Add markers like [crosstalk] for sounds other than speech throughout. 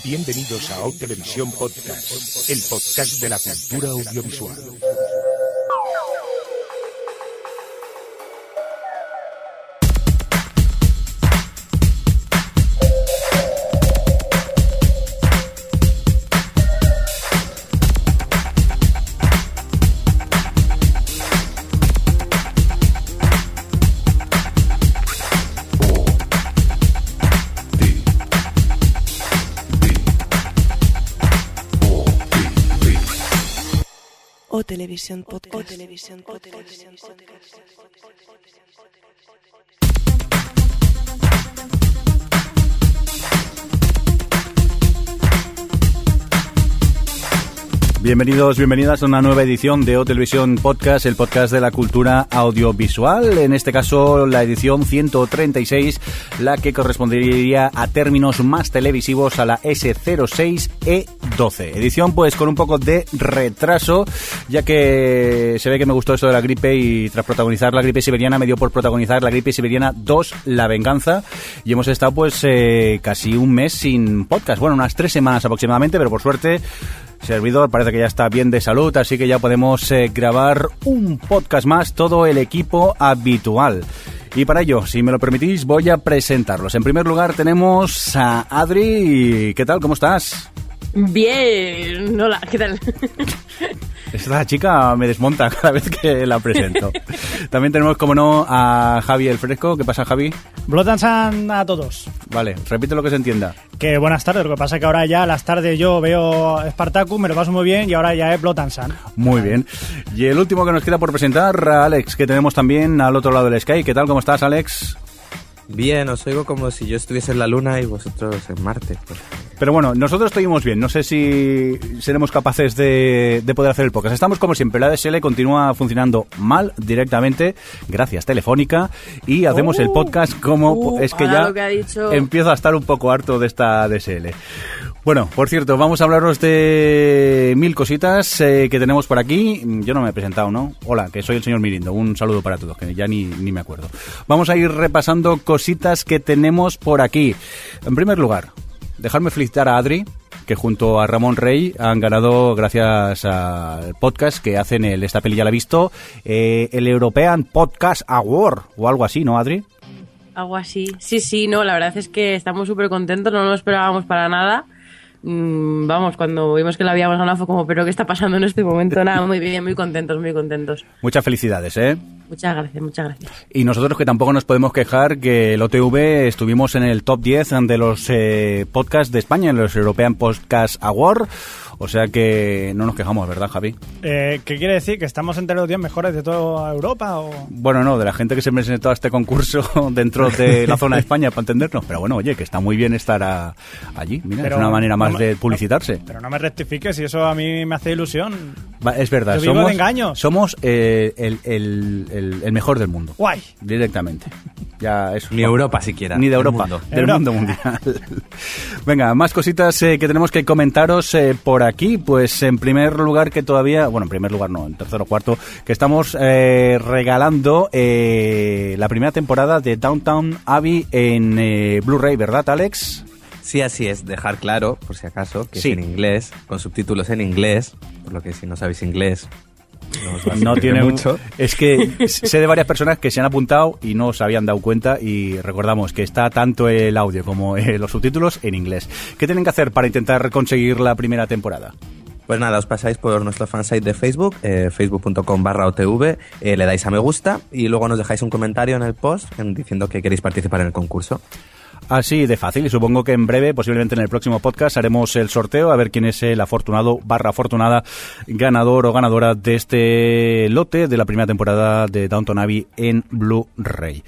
Bienvenidos a O Televisión Podcast, el podcast de la cultura audiovisual. Podcast. Bienvenidos, bienvenidas a una nueva edición de O Televisión Podcast, el podcast de la cultura audiovisual. En este caso, la edición 136, la que correspondería a términos más televisivos a la S06E12. Edición, pues, con un poco de retraso, ya que se ve que me gustó esto de la gripe y tras protagonizar la gripe siberiana me dio por protagonizar la gripe siberiana 2, La Venganza. Y hemos estado, pues, eh, casi un mes sin podcast. Bueno, unas tres semanas aproximadamente, pero por suerte servidor parece que ya está bien de salud, así que ya podemos eh, grabar un podcast más, todo el equipo habitual. Y para ello, si me lo permitís, voy a presentarlos. En primer lugar tenemos a Adri. ¿Qué tal? ¿Cómo estás? Bien, hola, ¿qué tal? Esta chica me desmonta cada vez que la presento. También tenemos, como no, a Javi el Fresco. ¿Qué pasa, Javi? Sun a todos. Vale, repite lo que se entienda. Que buenas tardes, lo que pasa es que ahora ya a las tardes yo veo Spartacus, me lo paso muy bien y ahora ya es Sun. Muy bien. Y el último que nos queda por presentar, a Alex, que tenemos también al otro lado del Sky. ¿Qué tal? ¿Cómo estás, Alex? Bien, os oigo como si yo estuviese en la Luna y vosotros en Marte. Pues. Pero bueno, nosotros estuvimos bien. No sé si seremos capaces de, de, poder hacer el podcast. Estamos como siempre. La DSL continúa funcionando mal directamente, gracias Telefónica, y hacemos el podcast como Uh, es que ya lo que ha dicho. empiezo a estar un poco harto de esta DSL. Bueno, por cierto, vamos a hablaros de mil cositas eh, que tenemos por aquí. Yo no me he presentado, ¿no? Hola, que soy el señor Mirindo. Un saludo para todos, que ya ni, ni me acuerdo. Vamos a ir repasando cositas que tenemos por aquí. En primer lugar, dejarme felicitar a Adri, que junto a Ramón Rey han ganado, gracias al podcast que hacen, el, esta peli ya la he visto, eh, el European Podcast Award, o algo así, ¿no, Adri? Algo así. Sí, sí, no, la verdad es que estamos súper contentos, no lo esperábamos para nada. Mm, vamos, cuando vimos que la habíamos ganado fue como, pero ¿qué está pasando en este momento? [laughs] Nada, muy bien, muy contentos, muy contentos. Muchas felicidades, ¿eh? Muchas gracias, muchas gracias. Y nosotros que tampoco nos podemos quejar que el OTV estuvimos en el top 10 de los eh, podcasts de España, en los European Podcast Award. O sea que no nos quejamos, ¿verdad, Javi? Eh, ¿Qué quiere decir? ¿Que estamos entre los 10 mejores de toda Europa? O... Bueno, no, de la gente que se presentó a este concurso [laughs] dentro de la zona de [laughs] España, para entendernos. Pero bueno, oye, que está muy bien estar a- allí. Mira, Pero es una manera más no- de publicitarse. Pero no me rectifiques y eso a mí me hace ilusión. Va, es verdad, Yo vivo somos, de engaños. somos eh, el, el- el- el mejor del mundo. Guay. Directamente. Ya eso. Ni Europa siquiera. Ni de del Europa, mundo. del Europa. mundo mundial. [laughs] Venga, más cositas eh, que tenemos que comentaros eh, por aquí. Pues en primer lugar que todavía, bueno, en primer lugar no, en tercero o cuarto, que estamos eh, regalando eh, la primera temporada de Downtown Abbey en eh, Blu-ray, ¿verdad, Alex? Sí, así es. Dejar claro, por si acaso, que Sí. es en inglés, con subtítulos en inglés, por lo que si no sabéis inglés, no, tiene mucho. Es que sé de varias personas que se han apuntado y no se habían dado cuenta y recordamos que está tanto el audio como eh, los subtítulos en inglés. ¿Qué tienen que hacer para intentar conseguir la primera temporada? Pues nada, os pasáis por nuestro fansite de Facebook, eh, facebook.com barra OTV, eh, le dais a me gusta y luego nos dejáis un comentario en el post en- diciendo que queréis participar en el concurso. Así de fácil y supongo que en breve, posiblemente en el próximo podcast, haremos el sorteo a ver quién es el afortunado barra afortunada ganador o ganadora de este lote de la primera temporada de Downton Abbey en Blu-ray.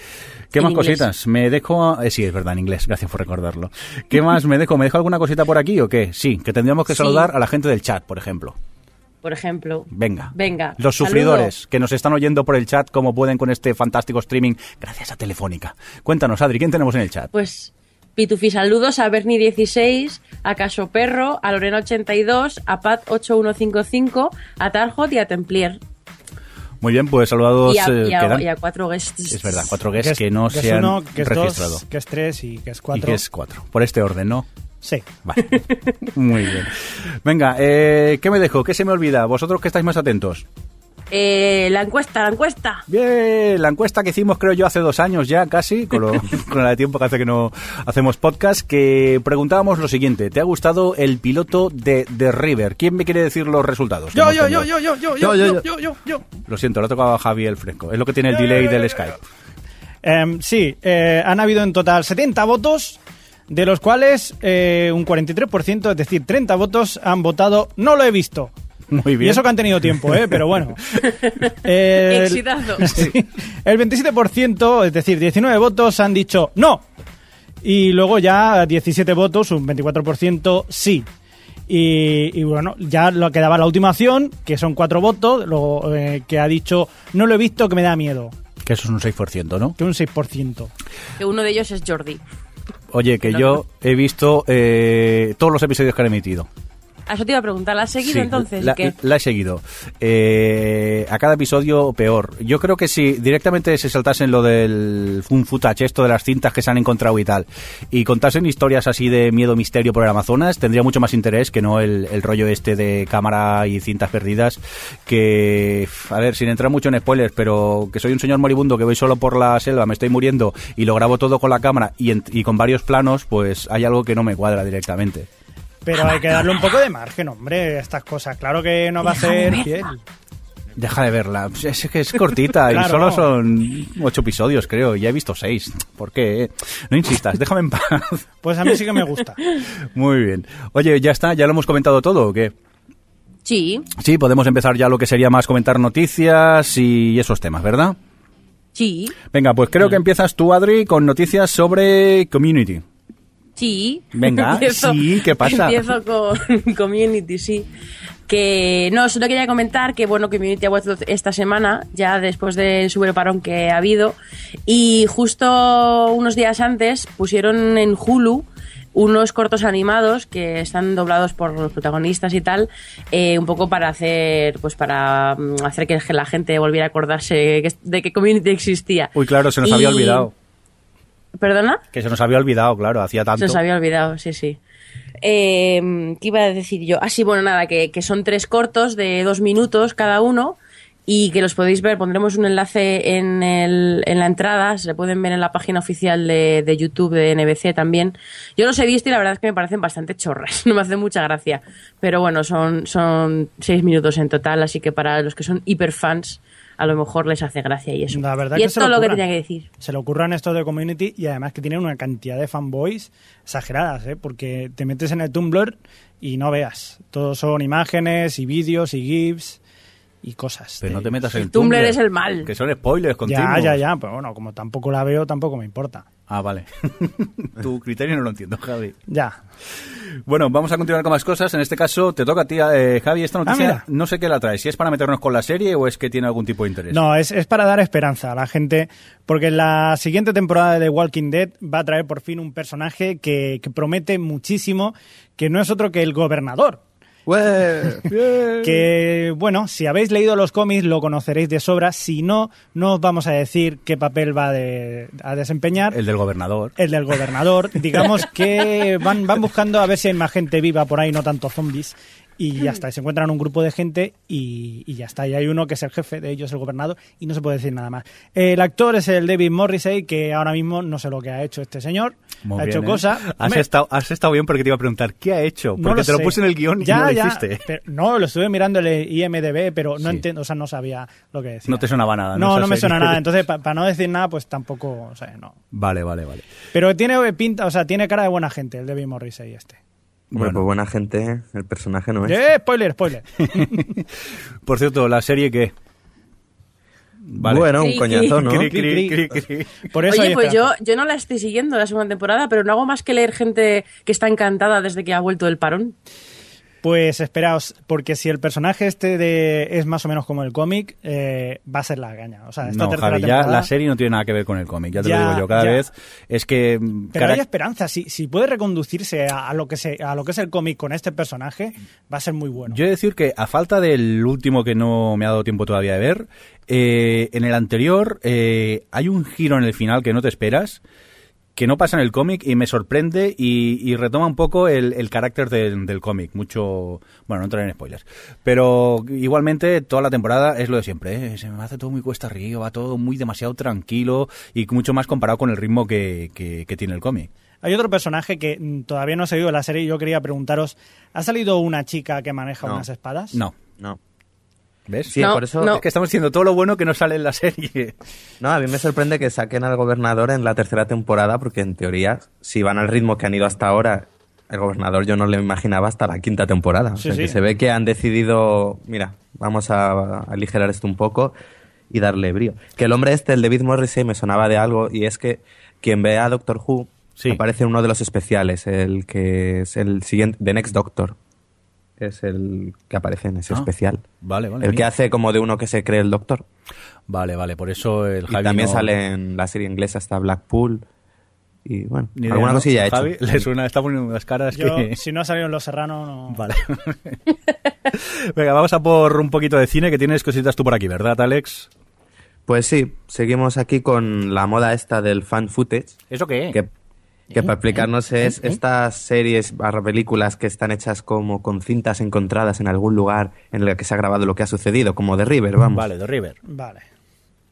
¿Qué más inglés. cositas? Me dejo... eh, sí, es verdad, en inglés. Gracias por recordarlo. ¿Qué más me dejo? ¿Me dejo alguna cosita por aquí o qué? Sí, que tendríamos que Sí. saludar a la gente del chat, por ejemplo. Por ejemplo. Venga. Venga. Los saludo. sufridores que nos están oyendo por el chat como pueden con este fantástico streaming gracias a Telefónica. Cuéntanos, Adri, ¿quién tenemos en el chat? Pues Pitufi saludos a Bernie16, a Caso Perro, a Lorena82, a Pat8155, a Tarjot y a Templier. Muy bien, pues saludados Y a, eh, y a- quedan. y a cuatro guests. Es verdad, cuatro guests que, es- no que es se han uno, que es registrado. dos, que es tres y que es y cuatro. que es cuatro. Por este orden, ¿no? Sí. Vale. [laughs] Muy bien. Venga, eh, ¿qué me dejo? ¿Qué se me olvida? Vosotros que estáis más atentos. Eh, la encuesta, la encuesta. Bien, la encuesta que hicimos creo yo hace dos años ya casi, con, lo, [laughs] con la de tiempo que hace que no hacemos podcast, que preguntábamos lo siguiente, ¿te ha gustado el piloto de The River? ¿Quién me quiere decir los resultados? Yo, yo, yo, yo, yo, yo, Yo, yo, yo, yo, yo. yo, yo, yo. Lo siento, lo ha tocado a Javi el fresco. Es lo que tiene el delay del Skype. Em, sí, eh, han habido en total 70 votos, de los cuales eh, un 43%, es decir, 30 votos, han votado no lo he visto. Muy Y bien. eso que han tenido tiempo, ¿eh? pero bueno. [laughs] El, [laughs] sí. el 27%, es decir, 19 votos, han dicho no. Y luego ya 17 votos, un 24% sí. Y, y bueno, ya lo quedaba la última opción, que son cuatro votos, luego, eh, que ha dicho no lo he visto, que me da miedo. Que eso es un 6%, ¿no? Que un 6%. Que uno de ellos es Jordi. Oye, que yo he visto eh, todos los episodios que han emitido. A eso te iba a preguntar, ¿la has seguido Sí, entonces? La, ¿Qué? la he seguido. Eh, a cada episodio peor. Yo creo que si directamente se saltasen lo del fun footage, esto de las cintas que se han encontrado y tal, y contasen historias así de miedo misterio por el Amazonas, tendría mucho más interés que no el, el rollo este de cámara y cintas perdidas. Que, a ver, sin entrar mucho en spoilers, pero que soy un señor moribundo que voy solo por la selva, me estoy muriendo y lo grabo todo con la cámara y, en- y con varios planos, pues hay algo que no me cuadra directamente. Pero hay que darle un poco de margen, hombre, a estas cosas. Claro que no va a ser fiel. Deja de verla. Es que es cortita y solo son ocho episodios, creo. Ya he visto seis. ¿Por qué? No insistas, déjame en paz. [laughs] Pues a mí sí que me gusta. Muy bien. Oye, ¿ya está? ¿Ya lo hemos comentado todo o qué? Sí, Sí, podemos empezar ya lo que sería más comentar noticias y esos temas, ¿verdad? sí, Venga, pues creo que empiezas tú, Adri, con noticias sobre Community. Sí. Venga, [laughs] sí, ¿qué pasa? Empiezo con [laughs] Community, sí. Que no, solo quería comentar que bueno, Community ha vuelto esta semana, ya después del super parón que ha habido. Y justo unos días antes pusieron en Hulu unos cortos animados que están doblados por los protagonistas y tal, eh, un poco para hacer, pues para mm, hacer que la gente volviera a acordarse de que Community existía. Uy, claro, se nos había olvidado. ¿Perdona? Que se nos había olvidado, claro, hacía tanto. Se os había olvidado, sí, sí. Eh, ¿Qué iba a decir yo? Ah, sí, bueno, nada, que, que son tres cortos de dos minutos cada uno y que los podéis ver. Pondremos un enlace en, el, en la entrada, se pueden ver en la página oficial de, de YouTube de NBC también. Yo los he visto y la verdad es que me parecen bastante chorras, [laughs] no me hace mucha gracia. Pero bueno, son, son seis minutos en total, así que para los que son hiperfans, a lo mejor les hace gracia y eso. La verdad y que es todo lo lo que tenía que decir. Se le ocurran estos de Community y además que tienen una cantidad de fanboys exageradas, ¿eh? porque te metes en el Tumblr y no veas. Todos son imágenes y vídeos y GIFs y cosas. Pero de no te metas en El Tumblr es el mal. Que son spoilers continuos. Ya, ya, ya, pero bueno, como tampoco la veo, tampoco me importa. Ah, vale. [laughs] tu criterio no lo entiendo, Javi. Ya. Bueno, vamos a continuar con más cosas. En este caso, te toca a ti, eh, Javi. Esta noticia, Ah, mira. no sé qué la trae. Si es para meternos con la serie o es que tiene algún tipo de interés. No, es, es para dar esperanza a la gente, porque la siguiente temporada de The Walking Dead va a traer por fin un personaje que, que promete muchísimo, que no es otro que el gobernador. [laughs] Que, bueno, si habéis leído los cómics lo conoceréis de sobra. Si no, no os vamos a decir qué papel va de- a desempeñar. El del gobernador. El del gobernador. Digamos que van, van buscando a ver si hay más gente viva por ahí, no tanto zombies. Y ya está, y se encuentran un grupo de gente y, y ya está. Y hay uno que es el jefe de ellos, el gobernador, y no se puede decir nada más. El actor es el David Morrissey, que ahora mismo no sé lo que ha hecho este señor. Muy ha bien, hecho ¿eh? cosas. Has, estado, has estado bien porque te iba a preguntar, ¿qué ha hecho? no Porque te lo sé. puse en el guion y Ya, no lo ya, hiciste. pero- no, lo estuve mirando en el IMDB, pero no Sí. entiendo, o sea, no sabía lo que decía. No te sonaba nada, ¿no? No, no me suena nada. [laughs] Entonces, para no decir nada, pues tampoco, o sea, no. Vale, vale, vale. Pero tiene pinta, o sea, tiene cara de buena gente el David Morrissey este. Bueno, Bueno. pues buena gente, el personaje no es. ¡Eh! Spoiler, spoiler. [laughs] Por cierto, la serie que... Vale. Bueno, un Cri, coñazo, ¿no? Cri, Cri, cri, cri. cri, cri. Por eso Oye, pues yo, yo no la estoy siguiendo la segunda temporada, pero no hago más que leer gente que está encantada desde que ha vuelto el parón. Pues esperaos, porque si el personaje este de es más o menos como el cómic, eh, va a ser la gaña. O sea, esta No, tercera Javi, ya la serie no tiene nada que ver con el cómic, ya te Ya, lo digo yo. Cada ya. vez es que... Pero hay esperanza. Si, si puede reconducirse a, a lo que se, a lo que es el cómic con este personaje, va a ser muy bueno. Yo he de decir que a falta del último que no me ha dado tiempo todavía de ver, eh, en el anterior eh, hay un giro en el final que no te esperas que no pasa en el cómic y me sorprende y, y retoma un poco el, el carácter del, del cómic. Mucho, bueno, no entraré en spoilers. Pero igualmente toda la temporada es lo de siempre. ¿eh? Se me hace todo muy cuesta arriba, va todo muy demasiado tranquilo y mucho más comparado con el ritmo que, que, que tiene el cómic. Hay otro personaje que todavía no ha salido de la serie y yo quería preguntaros, ¿ha salido una chica que maneja No. unas espadas? No. No. ¿Ves? Sí, No, por eso. no. Es que estamos diciendo todo lo bueno que no sale en la serie. No, a mí me sorprende que saquen al gobernador en la tercera temporada, porque en teoría, si van al ritmo que han ido hasta ahora, el gobernador yo no le imaginaba hasta la quinta temporada. O Sí, sea, sí. que se ve que han decidido, mira, vamos a, a aligerar esto un poco y darle brío. Que el hombre este, el David Morrissey, me sonaba de algo, y es que quien ve a Doctor Who Sí. aparece en uno de los especiales, el que es el siguiente, The Next Doctor. Es el que aparece en ese Ah, especial. Vale, vale. el que hace como de uno que se cree el doctor. Vale, vale, por eso el Y Javi también no- sale en la serie inglesa está Blackpool. Y bueno, Ni idea, alguna ¿no? cosilla ha hecho. Javi le suena, está poniendo unas caras Yo, que... si no ha salido en Los Serrano, no. [laughs] Vale. [laughs] Venga, vamos a por un poquito de cine, que tienes cositas tú por aquí, ¿verdad, Alex? Pues sí, seguimos aquí con la moda esta del fan footage. ¿Eso qué? Que, que para explicarnos es estas series barra películas que están hechas como con cintas encontradas en algún lugar en el que se ha grabado lo que ha sucedido, como de River, vamos. Vale, de River. Vale.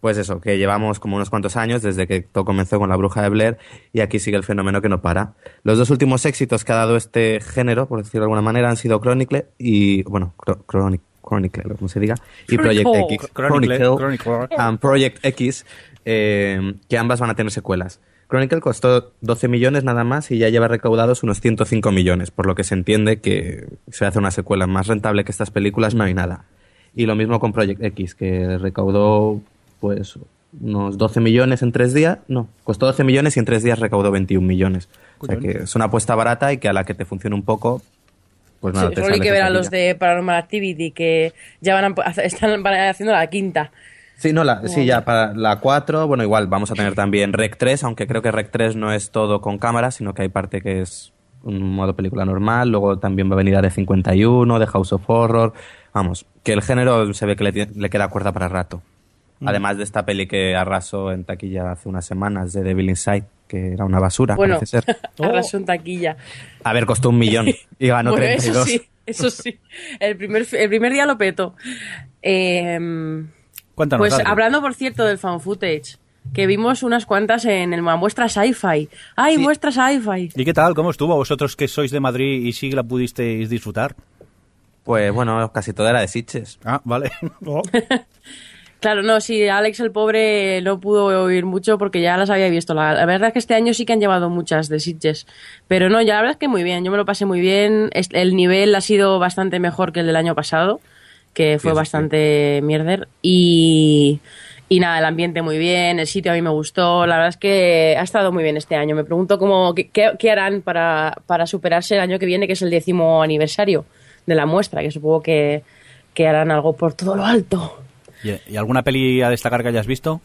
Pues eso, que llevamos como unos cuantos años desde que todo comenzó con la bruja de Blair y aquí sigue el fenómeno que no para. Los dos últimos éxitos que ha dado este género, por decirlo de alguna manera, han sido Chronicle y, bueno, Chro- Chronic- Chronicle, como se diga, y Project Chronicle. X. Chronicle, Chronicle Chronicle. and Project X, eh, que ambas van a tener secuelas. Chronicle costó 12 millones nada más y ya lleva recaudados unos 105 millones, por lo que se entiende que se hace una secuela más rentable que estas películas, no hay nada. Y lo mismo con Project X, que recaudó pues unos 12 millones en tres días. No, costó 12 millones y en tres días recaudó 21 millones. O sea que es una apuesta barata y que a la que te funcione un poco, pues nada, Sí, te solo hay que ver a los de Paranormal Activity que ya van a, [laughs] están haciendo la quinta. Sí, no, la, sí, ya para la 4, bueno, igual vamos a tener también Rec 3, aunque creo que Rec 3 no es todo con cámara, sino que hay parte que es un modo película normal, luego también va a venir de 51, de House of Horror, vamos, que el género se ve que le, queda cuerda para rato. Además de esta peli que arrasó en taquilla hace unas semanas, de Devil Inside, que era una basura, Bueno, parece ser. [laughs] arrasó en taquilla. A ver, costó un millón y ganó Bueno, eso 32. sí, eso sí. El primer, el primer día lo peto. Eh, Cuéntanos, pues Adri. hablando, por cierto, del fan footage, que vimos unas cuantas en el, muestra sci-fi. ¡Ay, Sí. muestra sci-fi! ¿Y qué tal? ¿Cómo estuvo? Vosotros que sois de Madrid y sí la pudisteis disfrutar. Pues bueno, casi todo era de Sitges. Ah, vale. [laughs] Oh, [laughs] Claro, no, sí, Alex el pobre no pudo oír mucho porque ya las había visto. La, la verdad es que este año sí que han llevado muchas de Sitges. Pero no, ya la verdad es que muy bien, yo me lo pasé muy bien. El nivel ha sido bastante mejor que el del año pasado, que fue Sí, sí, bastante mierder. Y, y nada, el ambiente muy bien, el sitio a mí me gustó. La verdad es que ha estado muy bien este año. Me pregunto cómo, qué, qué- qué harán para, para superarse el año que viene, que es el décimo aniversario de la muestra, que supongo que, que harán algo por todo lo alto. ¿Y, y alguna peli a destacar que hayas visto?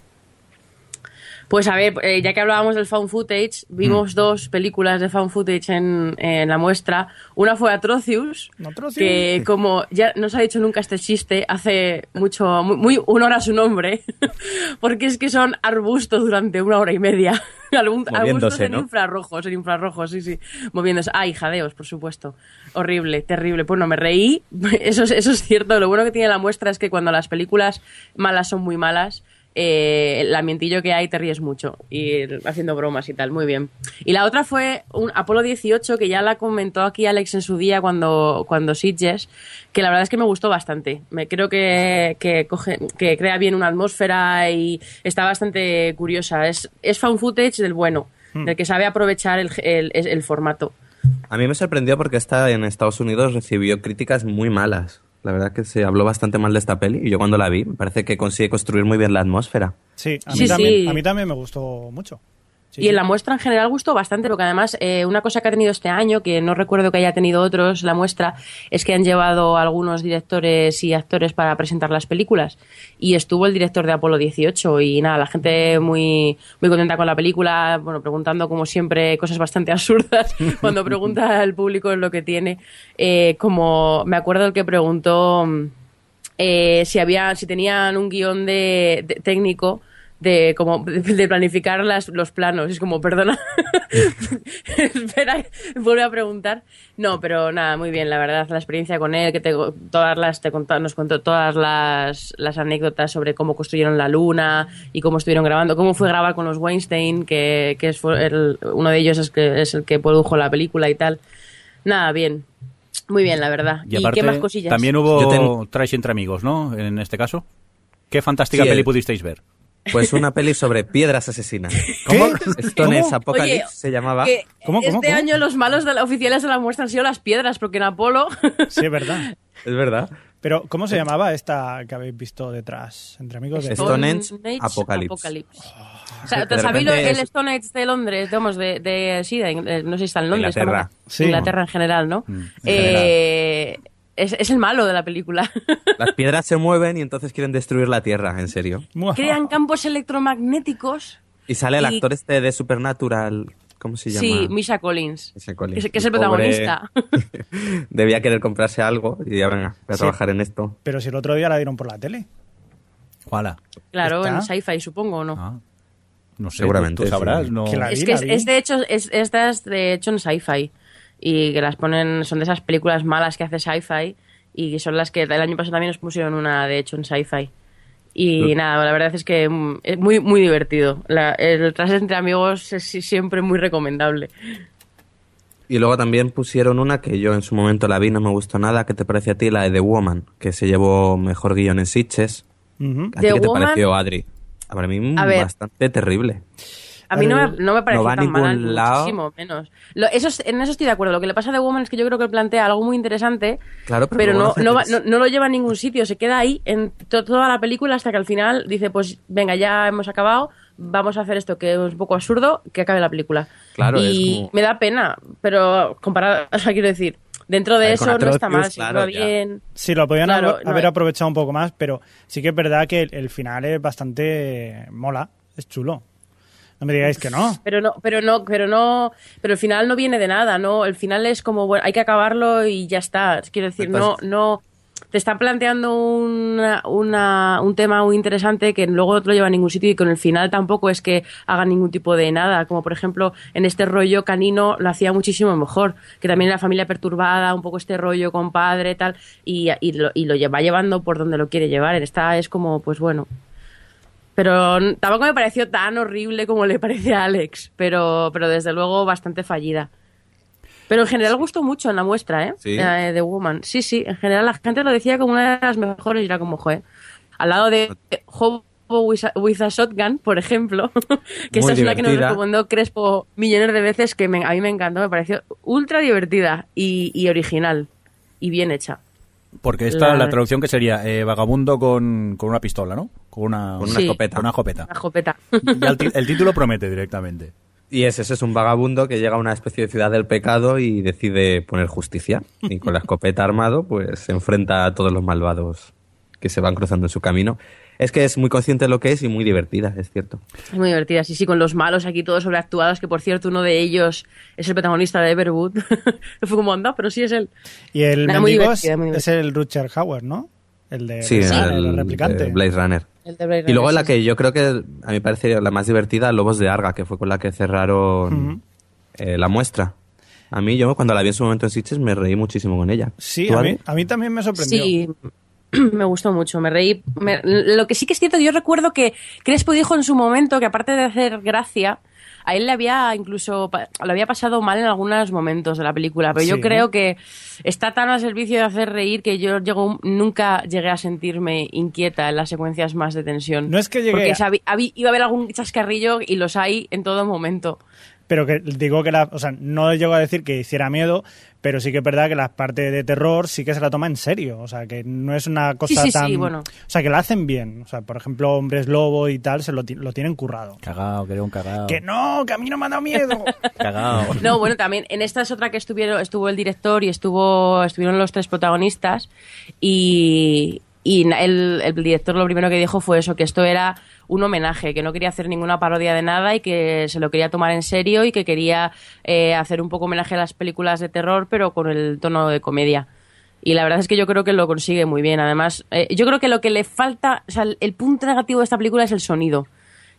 Pues a ver, eh, ya que hablábamos del found footage, vimos Mm. dos películas de found footage en, en la muestra. Una fue Atrocious, Atrocious. que como ya no se ha dicho nunca este chiste, hace mucho, muy, muy honor a su nombre, [laughs] porque es que son arbustos durante una hora y media. [laughs] Arbustos en ¿no? infrarrojos, en infrarrojos, sí, sí, moviéndose. Ah, y jadeos, por supuesto. Horrible, terrible. Bueno, me reí, [laughs] eso es, eso es cierto. Lo bueno que tiene la muestra es que cuando las películas malas son muy malas, eh, el ambientillo que hay te ríes mucho y haciendo bromas y tal, muy bien. Y la otra fue un Apolo 18 que ya la comentó aquí Alex en su día cuando, cuando Sitges, que la verdad es que me gustó bastante. Me creo que, que, coge, que crea bien una atmósfera y está bastante curiosa. Es, es found footage del bueno, del que sabe aprovechar el, el, el formato. A mí me sorprendió porque esta en Estados Unidos recibió críticas muy malas. La verdad que se habló bastante mal de esta peli y yo cuando la vi me parece que consigue construir muy bien la atmósfera. sí, a mí, Sí, también, sí. a mí también me gustó mucho. Sí, y en la muestra en general gustó bastante, porque además eh, una cosa que ha tenido este año, que no recuerdo que haya tenido otros la muestra, es que han llevado a algunos directores y actores para presentar las películas. Y estuvo el director de Apolo 18 y nada, la gente muy, muy contenta con la película, bueno, preguntando como siempre cosas bastante [laughs] absurdas cuando pregunta al público lo que tiene. Eh, como me acuerdo el que preguntó... mm, eh, si había si tenían un guion de, de- técnico de como de planificar las, los planos. Es como, perdona. [laughs] Espera, vuelve a preguntar. No, pero nada, muy bien, la verdad, la experiencia con él, que te, todas las, te contó- nos contó todas las, las anécdotas sobre cómo construyeron la luna y cómo estuvieron grabando, cómo fue grabar con los Weinstein, que, que es el- uno de ellos es, que, es el que produjo la película y tal. Nada, bien. Muy bien, la verdad. Y aparte, qué más cosillas? también hubo ten- trash entre amigos, ¿no? En este caso. ¿Qué fantástica Sí, peli el- pudisteis ver? Pues una peli sobre piedras asesinas. [laughs] ¿Cómo? Stones ¿Cómo? Apocalypse Oye, se llamaba. Que ¿Cómo, cómo, este cómo? año los malos de la, oficiales de la muestra han sido las piedras, porque en Apolo... [laughs] Sí, es verdad. Es verdad. Pero, ¿cómo se llamaba esta que habéis visto detrás? Entre amigos de... Stone Age, Age Apocalypse. O sea, ¿te sabéis lo- repente el Stone Age de Londres? Digamos, de, de, sí, de- no sé si está en Londres. Inglaterra. Sí. Inglaterra en general, ¿no? Mm, Eh, es, es el malo de la película. [laughs] Las piedras se mueven y entonces quieren destruir la Tierra, en serio. Crean campos electromagnéticos. Y sale el Y- actor este de Supernatural. ¿Cómo se llama? Sí, Misha Collins. Misha Collins. Que es, que es el pobre protagonista. [laughs] Debía querer comprarse algo y ya venga, voy a Sí. trabajar en esto. Pero si el otro día la dieron por la tele. ¿Cuál? claro, ¿Está? en sci-fi, supongo, ¿o ¿no? Ah, no sé, Seguramente, Tú sabrás, sí. no. Que la- Es que es, vi. es de hecho, es, esta es de hecho en sci-fi. Y que las ponen, son de esas películas malas que hace sci-fi. Y que son las que el año pasado también nos pusieron una, de hecho, en sci-fi. Y nada, la verdad es que mm, es muy, muy divertido. La- el tras entre amigos es siempre muy recomendable. Y luego también pusieron una que yo en su momento la vi, no me gustó nada. ¿Qué te parece a ti? La de The Woman, que se llevó mejor guion en Sitges. Ujú. ¿A The ti qué te Woman- pareció, Adri? Para mí, A ver. bastante terrible. A mí no me, no me pareció va a tan ningún mal, lado. muchísimo menos. Lo- eso es- en eso estoy de acuerdo. Lo que le pasa a The Woman es que yo creo que plantea algo muy interesante, Claro, pero no, no no, va- no, no lo lleva a ningún sitio. Se queda ahí en to- toda la película hasta que al final dice, pues venga, ya hemos acabado, vamos a hacer esto que es un poco absurdo, que acabe la película. Claro, y es como- me da pena, pero comparado, [laughs] o sea, quiero decir, dentro de ver, eso no está mal, si claro, bien. Sí, lo podían Claro, haber, no, haber aprovechado un poco más, pero sí que es verdad que el, el final es bastante mola, es chulo. No me digáis que no. Pero no, pero no, pero no, pero el final no viene de nada, ¿no? El final es como, bueno, hay que acabarlo y ya está. Quiero decir, no, Entonces- no, te está planteando una, una- un tema muy interesante que luego no te lo lleva a ningún sitio y con el final tampoco es que haga ningún tipo de nada. Como por ejemplo, en este rollo canino lo hacía muchísimo mejor, que también era familia perturbada, un poco este rollo con padre, tal, y, y lo, y lo lleva llevando por donde lo quiere llevar. En esta es como, pues bueno, pero tampoco me pareció tan horrible como le parece a Alex, pero, pero desde luego bastante fallida. Pero en general gustó mucho en la muestra, ¿eh? Sí. Eh, de Woman. Sí, sí, en general la gente lo decía como una de las mejores y era como, joder. Al lado de Hobo with a, with a Shotgun, por ejemplo, [laughs] que esa es la que nos recomendó Crespo millones de veces, que me- a mí me encantó, me pareció ultra divertida y, y original y bien hecha. Porque esta, La- la traducción que sería eh, vagabundo con, con una pistola, ¿no? Con una, Con una Sí. escopeta. con una escopeta. La jopeta. Ya el, título promete directamente. Y es ese, es un vagabundo que llega a una especie de ciudad del pecado y decide poner justicia. Y con la escopeta armado, pues se enfrenta a todos los malvados que se van cruzando en su camino. Es que es muy consciente de lo que es y muy divertida, es cierto. Es muy divertida, sí, sí, con los malos aquí todos sobreactuados, que por cierto uno de ellos es el protagonista de Everwood. [laughs] Fue como anda, pero sí es él. Y el Nada, muy mendigo divertida, es, el Rutger Hauer, ¿no? El de Sí, el, el, el replicante. Blade Runner. El de Blade Y luego Runner, la sí, que yo creo que a mí parece la más divertida, Lobos de Arga, que fue con la que cerraron eh, la muestra. A mí, yo cuando la vi en su momento en Sitges, me reí muchísimo con ella. Sí, ¿Tú, a mí, a mí también me sorprendió. Sí, [clears throat] me gustó mucho, me reí. me- lo que sí que es cierto, yo recuerdo que Crespo dijo en su momento que aparte de hacer gracia, a él le había incluso, lo había pasado mal en algunos momentos de la película, pero Sí. yo creo que está tan al servicio de hacer reír que yo llego, nunca llegué a sentirme inquieta en las secuencias más de tensión. No es que llegue Porque a- iba a haber algún chascarrillo y los hay en todo momento. Pero que digo que la, o sea, no llego a decir que hiciera miedo, pero sí que es verdad que la parte de terror sí que se la toma en serio. O sea, que no es una cosa sí, sí, tan. bueno. O sea, que la hacen bien. O sea, por ejemplo, Hombres Lobo y tal, se lo, lo tienen currado. Cagao, que era un cagao. Que no, que a mí no me ha dado miedo. [laughs] Cagao. No, bueno, también en esta es otra que estuvieron, estuvo el director y estuvo, estuvieron los tres protagonistas y, y el, el director lo primero que dijo fue eso, que esto era un homenaje, que no quería hacer ninguna parodia de nada y que se lo quería tomar en serio y que quería eh, hacer un poco homenaje a las películas de terror, pero con el tono de comedia. Y la verdad es que yo creo que lo consigue muy bien. Además, eh, yo creo que lo que le falta, o sea, el punto negativo de esta película es el sonido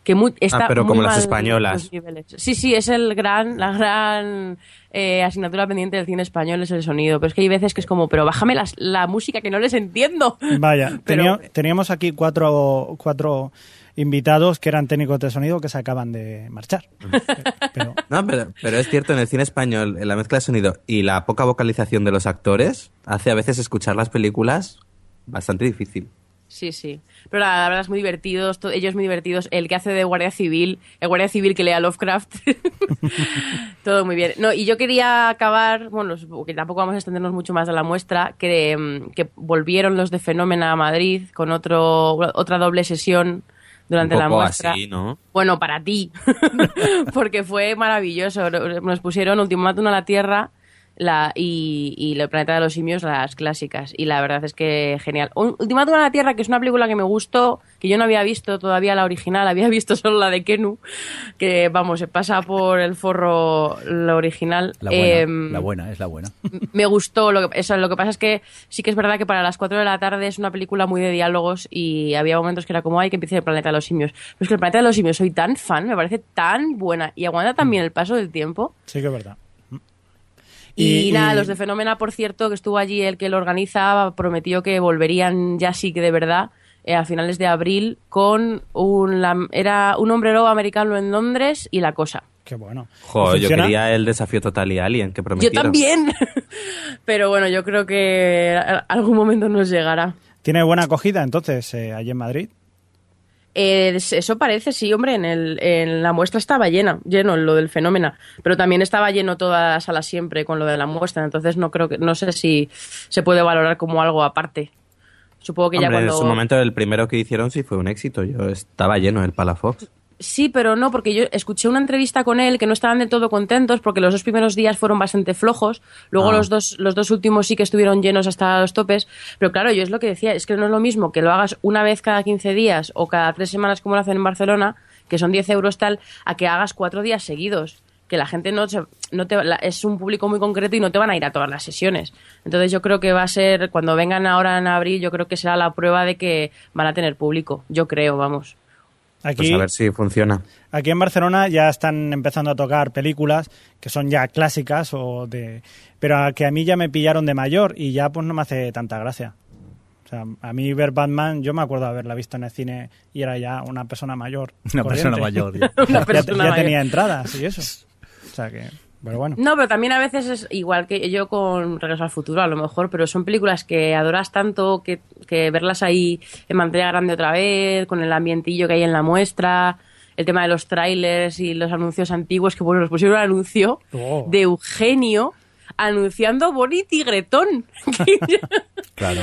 que muy, está Ah, pero muy como las mal españolas. los niveles. Sí, sí, es el gran, la gran eh, asignatura pendiente del cine español es el sonido. Pero es que hay veces que es como, pero bájame las- la música que no les entiendo. Vaya, [laughs] Pero- tenía- teníamos aquí cuatro, cuatro invitados que eran técnicos de sonido que se acaban de marchar. [laughs] Pero, No, pero, pero es cierto, en el cine español, en la mezcla de sonido y la poca vocalización de los actores hace a veces escuchar las películas bastante difícil. Sí, sí. Pero la, la verdad es muy divertidos, ellos muy divertidos. El que hace de guardia civil, el guardia civil que lea Lovecraft. [laughs] Todo muy bien. No, y yo quería acabar, bueno, que tampoco vamos a extendernos mucho más de la muestra, que, mm, que volvieron los de Fenómena a Madrid con otro, otra doble sesión durante Un la muestra. así, ¿no? Bueno, para ti, [laughs] porque fue maravilloso. Nos pusieron Ultimátum a la Tierra la, y, y El planeta de los simios, las clásicas. Y la verdad es que genial. Ultimátum a la Tierra, que es una película que me gustó, que yo no había visto todavía la original, había [laughs] visto solo la de Kenu, que vamos, se pasa por el forro la original. La buena, Em, la buena, es la buena. [laughs] me gustó. Lo que, eso, lo que pasa es que sí que es verdad que para las 4 de la tarde es una película muy de diálogos y había momentos que era como, ay, que empiece el planeta de los simios. Pero es que el planeta de los simios soy tan fan, me parece tan buena y aguanta también el paso del tiempo. sí que es verdad. Y, Y- nada, y- los de Fenómena, por cierto, que estuvo allí el que lo organizaba, prometió que volverían ya sí que de verdad eh, a finales de abril con un, la- era un hombre lobo americano en Londres y la cosa. Qué bueno. Jo, ¿Y yo quería el desafío total y Alien que Yo prometieron. también. [laughs] Pero bueno, yo creo que algún momento nos llegará. ¿Tiene buena acogida entonces eh, allí en Madrid? Eh, eso parece, sí, hombre, en, el, en la muestra estaba llena, lleno lo del fenómeno, pero también estaba lleno toda la sala siempre con lo de la muestra, entonces no creo que, no sé si se puede valorar como algo aparte. Supongo que ya cuando... en su momento el primero que hicieron sí fue un éxito. Yo estaba lleno el Palafox. Sí, pero no, porque yo escuché una entrevista con él que no estaban de todo contentos porque los dos primeros días fueron bastante flojos, luego Ah. los dos los dos últimos sí que estuvieron llenos hasta los topes, pero claro, yo es lo que decía, es que no es lo mismo que lo hagas una vez cada 15 días o cada tres semanas como lo hacen en Barcelona, que son 10 euros tal, a que hagas cuatro días seguidos que la gente no, no te, la- es un público muy concreto y no te van a ir a todas las sesiones. Entonces yo creo que va a ser, cuando vengan ahora en abril, yo creo que será la prueba de que van a tener público. Yo creo, vamos. Pues Aquí, a ver si funciona. aquí en Barcelona ya están empezando a tocar películas que son ya clásicas o de pero a que a mí ya me pillaron de mayor y ya pues no me hace tanta gracia. O sea, a mí ver Batman, yo me acuerdo de haberla visto en el cine y era ya una persona mayor. Una corriente. persona mayor. ya. [laughs] Una Ya, persona ya mayor. tenía entradas y eso. O sea que, pero bueno. No, pero también a veces es igual que yo con Regreso al Futuro, a lo mejor, pero son películas que adoras tanto que, que verlas ahí en pantalla grande otra vez, con el ambientillo que hay en la muestra, el tema de los trailers y los anuncios antiguos, que bueno, nos pusieron un anuncio Oh. de Eugenio anunciando Bonnie Tigretón. [laughs] Claro.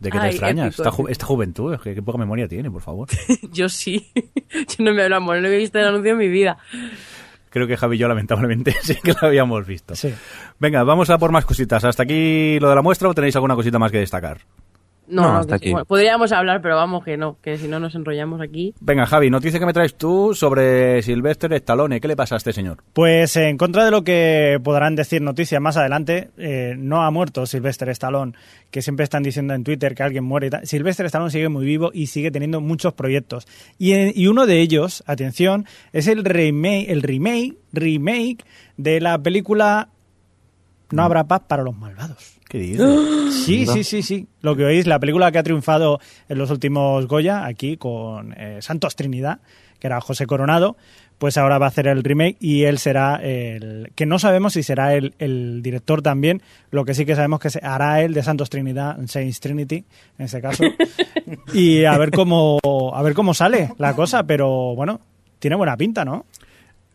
¿De qué te Ay, extrañas? Esta, ju- esta juventud, qué, qué poca memoria tiene, por favor. [laughs] yo sí. [laughs] yo no me hablo, no he visto el anuncio en mi vida. Creo que Javi y yo, lamentablemente, [laughs] sí que lo habíamos visto. Sí. Venga, vamos a por más cositas. ¿Hasta aquí lo de la muestra o tenéis alguna cosita más que destacar? No, No, no, hasta aquí. Bueno, podríamos hablar, pero vamos que no, que si no nos enrollamos aquí. Venga, Javi, noticia que me traes tú sobre Sylvester Stallone. ¿Qué le pasa a este señor? Pues en contra de lo que podrán decir noticias más adelante, eh, no ha muerto Sylvester Stallone, que siempre están diciendo en Twitter que alguien muere y tal. Sylvester Stallone sigue muy vivo y sigue teniendo muchos proyectos. Y, en- y uno de ellos, atención, es el remake, el remake, remake de la película No habrá paz para los malvados. ¿Qué dices? [gasps] Sí, sí, sí, sí. Lo que oís, la película que ha triunfado en los últimos Goya, aquí con eh, Santos Trinidad, que era José Coronado, pues ahora va a hacer el remake y él será el... que no sabemos si será el, el director también, lo que sí que sabemos que se hará él de Santos Trinidad, Saints Trinity, en ese caso. [laughs] y a ver cómo, a ver cómo sale la cosa, pero bueno, tiene buena pinta, ¿no?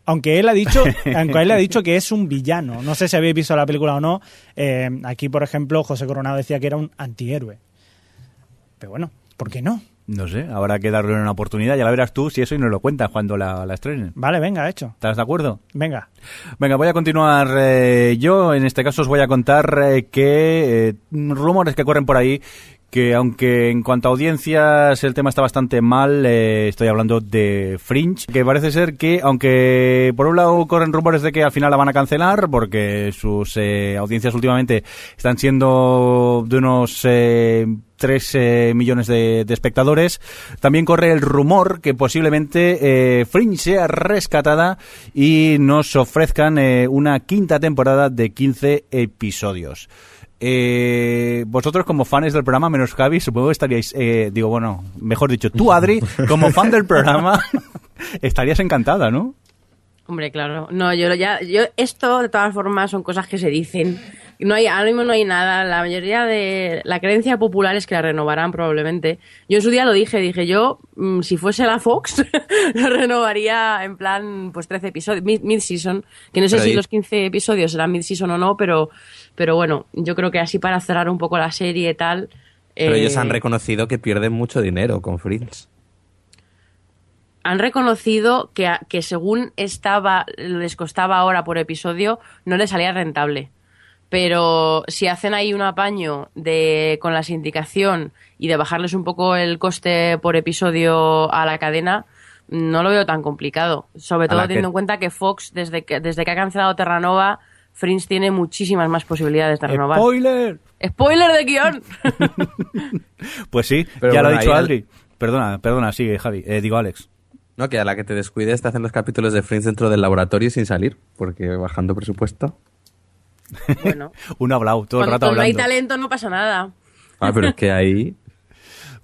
Aunque él ha dicho, [laughs] aunque él ha dicho que es un villano. No sé si habéis visto la película o no. Eh, aquí, por ejemplo, José Coronado decía que era un antihéroe. Pero bueno, ¿por qué no? No sé, habrá que darle una oportunidad. Ya la verás tú si eso y nos lo cuentas cuando la, la estrenen. Vale, venga, hecho. ¿Estás de acuerdo? Venga. Venga, voy a continuar eh, yo. En este caso os voy a contar eh, que eh, rumores que corren por ahí que aunque en cuanto a audiencias el tema está bastante mal, eh, estoy hablando de Fringe, que parece ser que aunque por un lado corren rumores de que al final la van a cancelar porque sus eh, audiencias últimamente están siendo de unos eh, 3 eh, millones de, espectadores. También corre el rumor que posiblemente eh, Fringe sea rescatada y nos ofrezcan una quinta temporada de 15 episodios. Eh, vosotros como fans del programa, menos Javi, supongo que estaríais, eh, digo, bueno, mejor dicho, tú Adri, como fan del programa, [laughs] estarías encantada, ¿no? Hombre, claro. No, yo ya, yo esto de todas formas son cosas que se dicen. No hay, ahora mismo no hay nada. La mayoría de la creencia popular es que la renovarán probablemente. Yo en su día lo dije, dije yo, mm, si fuese la Fox, [laughs] lo renovaría en plan, pues 13 episodios, mid- mid-season. que no sé Pero si ahí- los 15 episodios serán mid-season o no, pero, pero bueno, yo creo que así para cerrar un poco la serie y tal. Pero eh, ellos han reconocido que pierden mucho dinero con Fringe. han reconocido que, que según estaba les costaba ahora por episodio no les salía rentable pero si hacen ahí un apaño de con la sindicación y de bajarles un poco el coste por episodio a la cadena no lo veo tan complicado sobre todo que- teniendo en cuenta que Fox desde que desde que ha cancelado Terranova Fringe tiene muchísimas más posibilidades de renovar. ¡Spoiler! ¡Spoiler de guion! [laughs] Pues sí, Pero ya lo ha dicho Adri. Perdona, perdona, sigue Javi. Eh, digo Alex. No, que a la que te descuides te hacen los capítulos de Fringe dentro del laboratorio sin salir, porque bajando presupuesto. bueno, [laughs] Un hablado, todo el rato cuando hay hablando. talento no pasa nada. Ah, pero es que ahí... [laughs]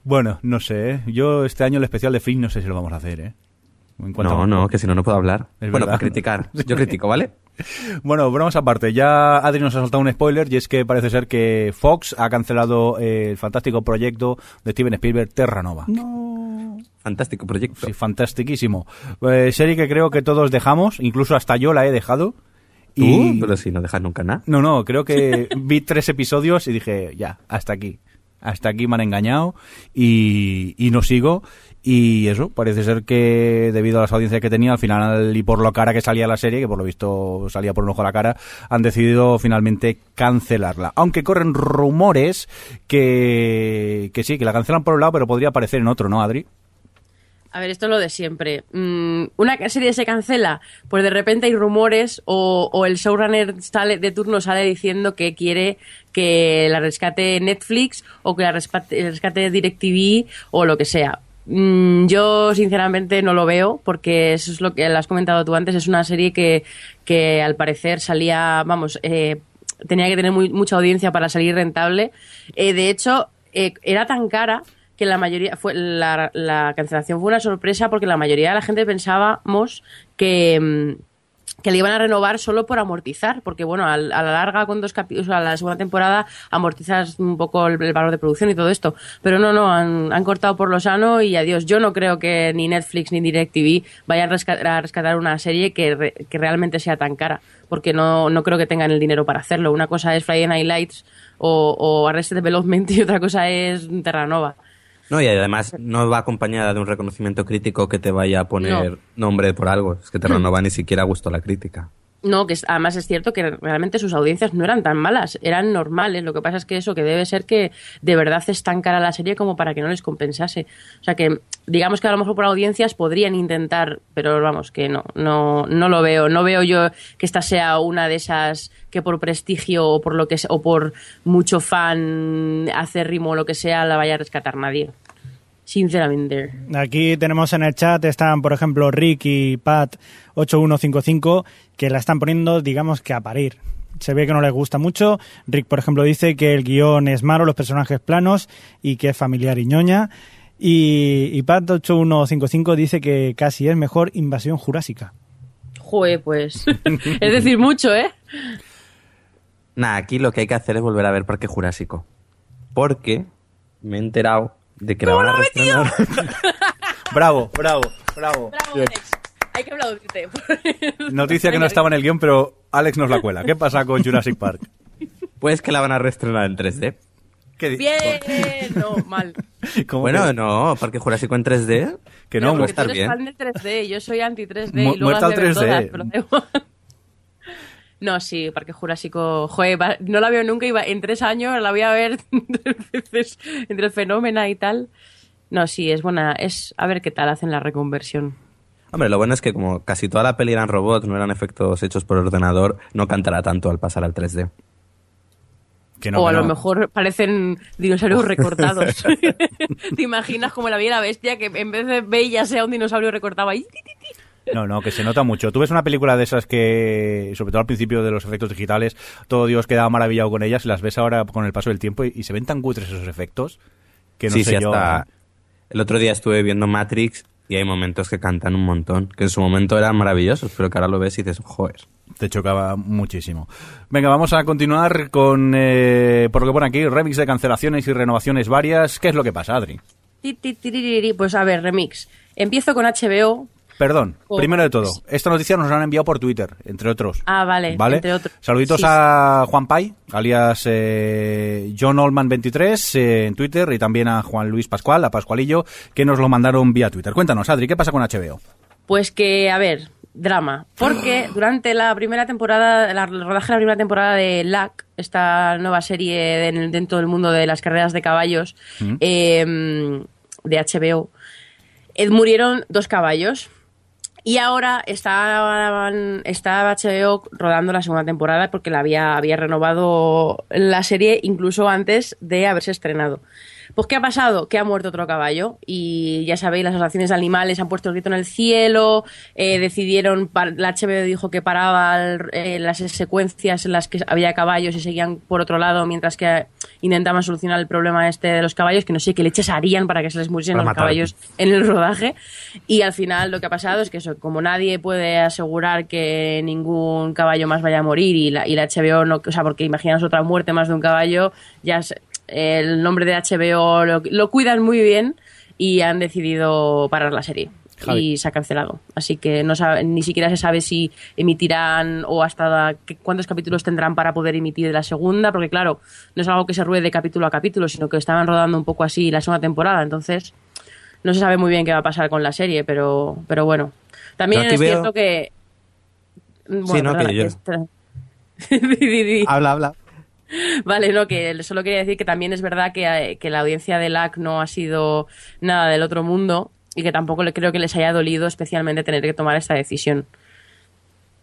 Bueno, no sé, ¿eh? yo este año el especial de Fringe no sé si lo vamos a hacer, ¿eh? En No, a- no, que si no, no puedo hablar. Es bueno, para criticar. [laughs] Yo critico, ¿vale? Bueno, bromas aparte, ya Adri nos ha soltado un spoiler y es que parece ser que Fox ha cancelado eh, el fantástico proyecto de Steven Spielberg, Terra Nova. Fantástico proyecto. Sí, fantastiquísimo. Eh, serie que creo que todos dejamos, incluso hasta yo la he dejado. ¿Tú? Y... Pero si no dejas nunca nada. No, no, creo que vi tres episodios y dije, ya, hasta aquí. Hasta aquí me han engañado y, y no sigo. Y eso, parece ser que debido a las audiencias que tenía, al final y por lo cara que salía la serie, que por lo visto salía por un ojo a la cara, han decidido finalmente cancelarla. Aunque corren rumores que, que sí, que la cancelan por un lado, pero podría aparecer en otro, ¿no, Adri? A ver, esto es lo de siempre. Mm, una serie se cancela, pues de repente hay rumores o, el showrunner sale, de turno sale diciendo que quiere que la rescate Netflix o que la rescate, rescate DirecTV o lo que sea. Mm, yo sinceramente no lo veo porque eso es lo que lo has comentado tú antes. Es una serie que, que al parecer salía, vamos, eh, tenía que tener mucha audiencia para salir rentable. Eh, de hecho, eh, era tan cara que la mayoría fue la, la cancelación fue una sorpresa porque la mayoría de la gente pensábamos que mm, que le iban a renovar solo por amortizar, porque bueno, a, la larga con dos capítulos, a la segunda temporada amortizas un poco el, valor de producción y todo esto, pero no, no, han, han cortado por lo sano y adiós. Yo no creo que ni Netflix ni DirecTV vayan a rescatar, a rescatar una serie que, re- que realmente sea tan cara, porque no, no creo que tengan el dinero para hacerlo. Una cosa es Friday Night Lights o, o Arrested Development [laughs] y otra cosa es Terranova. No, y además no va acompañada de un reconocimiento crítico que te vaya a poner nombre por algo. Es que te renova ni siquiera gustó la crítica. No, que además es cierto que realmente sus audiencias no eran tan malas, eran normales. Lo que pasa es que eso, que debe ser que de verdad es tan cara la serie como para que no les compensase. O sea que, digamos que a lo mejor por audiencias podrían intentar, pero vamos, que no, no, no lo veo. No veo yo que esta sea una de esas que por prestigio o por lo que o por mucho fan acérrimo o lo que sea la vaya a rescatar nadie. Sinceramente. Aquí tenemos en el chat, están por ejemplo Rick y Pat 8155, que la están poniendo, digamos que a parir. Se ve que no les gusta mucho. Rick, por ejemplo, dice que el guion es malo, los personajes planos y que es familiar y ñoña. Y, y Pat 8155 dice que casi es mejor Invasión Jurásica. Joder, pues. [laughs] es decir, mucho, ¿eh? Nada, aquí lo que hay que hacer es volver a ver Parque Jurásico. Porque me he enterado de que la van a reestrenar. [laughs] Bravo, bravo, bravo. Bravo, Alex. Hay que aplaudirte. [laughs] Noticia que no estaba en el guion, pero Alex nos la cuela. ¿Qué pasa con Jurassic Park? pues que la van a reestrenar en 3D. ¿Qué Bien, no, mal. [laughs] ¿Cómo Bueno, que- no, Parque Jurásico en 3D. que no, va a porque estar tú eres bien. fan del 3D, yo soy anti 3D Mu- y luego muerta al veo 3D. todas, pero. No, sí, Parque Jurásico, joder, no la veo nunca, iba en tres años la voy a ver [laughs] tres veces entre el fenómeno y tal. No, sí, es buena, es a ver qué tal hacen la reconversión. Hombre, lo bueno es que como casi toda la peli eran robots, no eran efectos hechos por ordenador, no cantará tanto al pasar al 3D. Que no, o a que lo mejor parecen dinosaurios [laughs] recortados. [laughs] ¿Te imaginas como la Bella Bestia que en vez de bella sea un dinosaurio recortado ahí? No, no, que se nota mucho. Tú ves una película de esas que, sobre todo al principio de los efectos digitales, todo Dios quedaba maravillado con ellas y las ves ahora con el paso del tiempo y, y se ven tan cutres esos efectos que no sí, sé sí, yo. hasta... El otro día estuve viendo Matrix y hay momentos que cantan un montón, que en su momento eran maravillosos, pero que ahora lo ves y dices, joder. Te chocaba muchísimo. Venga, vamos a continuar con, eh, por lo que pone aquí, remix de cancelaciones y renovaciones varias. ¿Qué es lo que pasa, Adri? Pues a ver, remix. Empiezo con HBO. Perdón, Oh, primero de todo, esta noticia nos la han enviado por Twitter, entre otros. Ah, vale, ¿Vale? entre otros. Saluditos Sí, a Juan Pai, alias eh, John Olman23 eh, en Twitter y también a Juan Luis Pascual, a Pascualillo, que nos lo mandaron vía Twitter. Cuéntanos, Adri, ¿qué pasa con HBO? Pues que, a ver, drama. Porque [gasps] durante la primera temporada, la rodaje de la primera temporada de LAC, esta nueva serie de- dentro del mundo de las carreras de caballos eh, de HBO, eh, murieron dos caballos. Y ahora estaban, está HBO rodando la segunda temporada porque la había, había renovado la serie incluso antes de haberse estrenado. Pues, ¿qué ha pasado? Que ha muerto otro caballo y ya sabéis, las asociaciones de animales han puesto el grito en el cielo, eh, decidieron, la HBO dijo que paraba el- eh, las secuencias en las que había caballos y seguían por otro lado mientras que intentaban solucionar el problema este de los caballos, que no sé qué leches harían para que se les muriesen los caballos en el rodaje y al final lo que ha pasado es que eso, como nadie puede asegurar que ningún caballo más vaya a morir y la, y la HBO no, o sea, porque imaginaos otra muerte más de un caballo, ya se- el nombre de HBO lo, lo cuidan muy bien y han decidido parar la serie. Javi. Y se ha cancelado. Así que no sabe- ni siquiera se sabe si emitirán o hasta qué- cuántos capítulos tendrán para poder emitir la segunda, porque claro, no es algo que se ruede capítulo a capítulo, sino que estaban rodando un poco así la segunda temporada. Entonces, no se sabe muy bien qué va a pasar con la serie, pero, pero bueno. También es veo- cierto que. Bueno, Sí, no, que yo-. [laughs] Habla, habla. Vale, no, que solo quería decir que también es verdad que, eh, que la audiencia de LAC no ha sido nada del otro mundo y que tampoco le creo que les haya dolido especialmente tener que tomar esta decisión.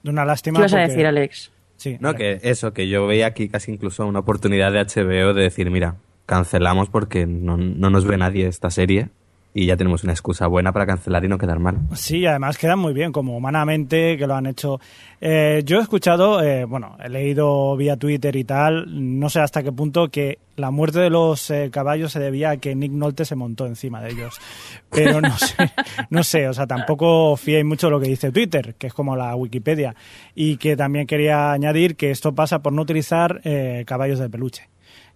De una lástima. ¿Qué ibas a decir, Alex? Sí, No, que eso, que yo veía aquí casi incluso una oportunidad de HBO de decir, mira, cancelamos porque no, no nos ve nadie esta serie y ya tenemos una excusa buena para cancelar y no quedar mal. Sí, además quedan muy bien, como humanamente, que lo han hecho. Eh, yo he escuchado, eh, bueno, he leído vía Twitter y tal, no sé hasta qué punto, que la muerte de los eh, caballos se debía a que Nick Nolte se montó encima de ellos. Pero no sé, no sé, o sea, tampoco fiéis mucho lo que dice Twitter, que es como la Wikipedia. Y que también quería añadir que esto pasa por no utilizar eh, caballos de peluche,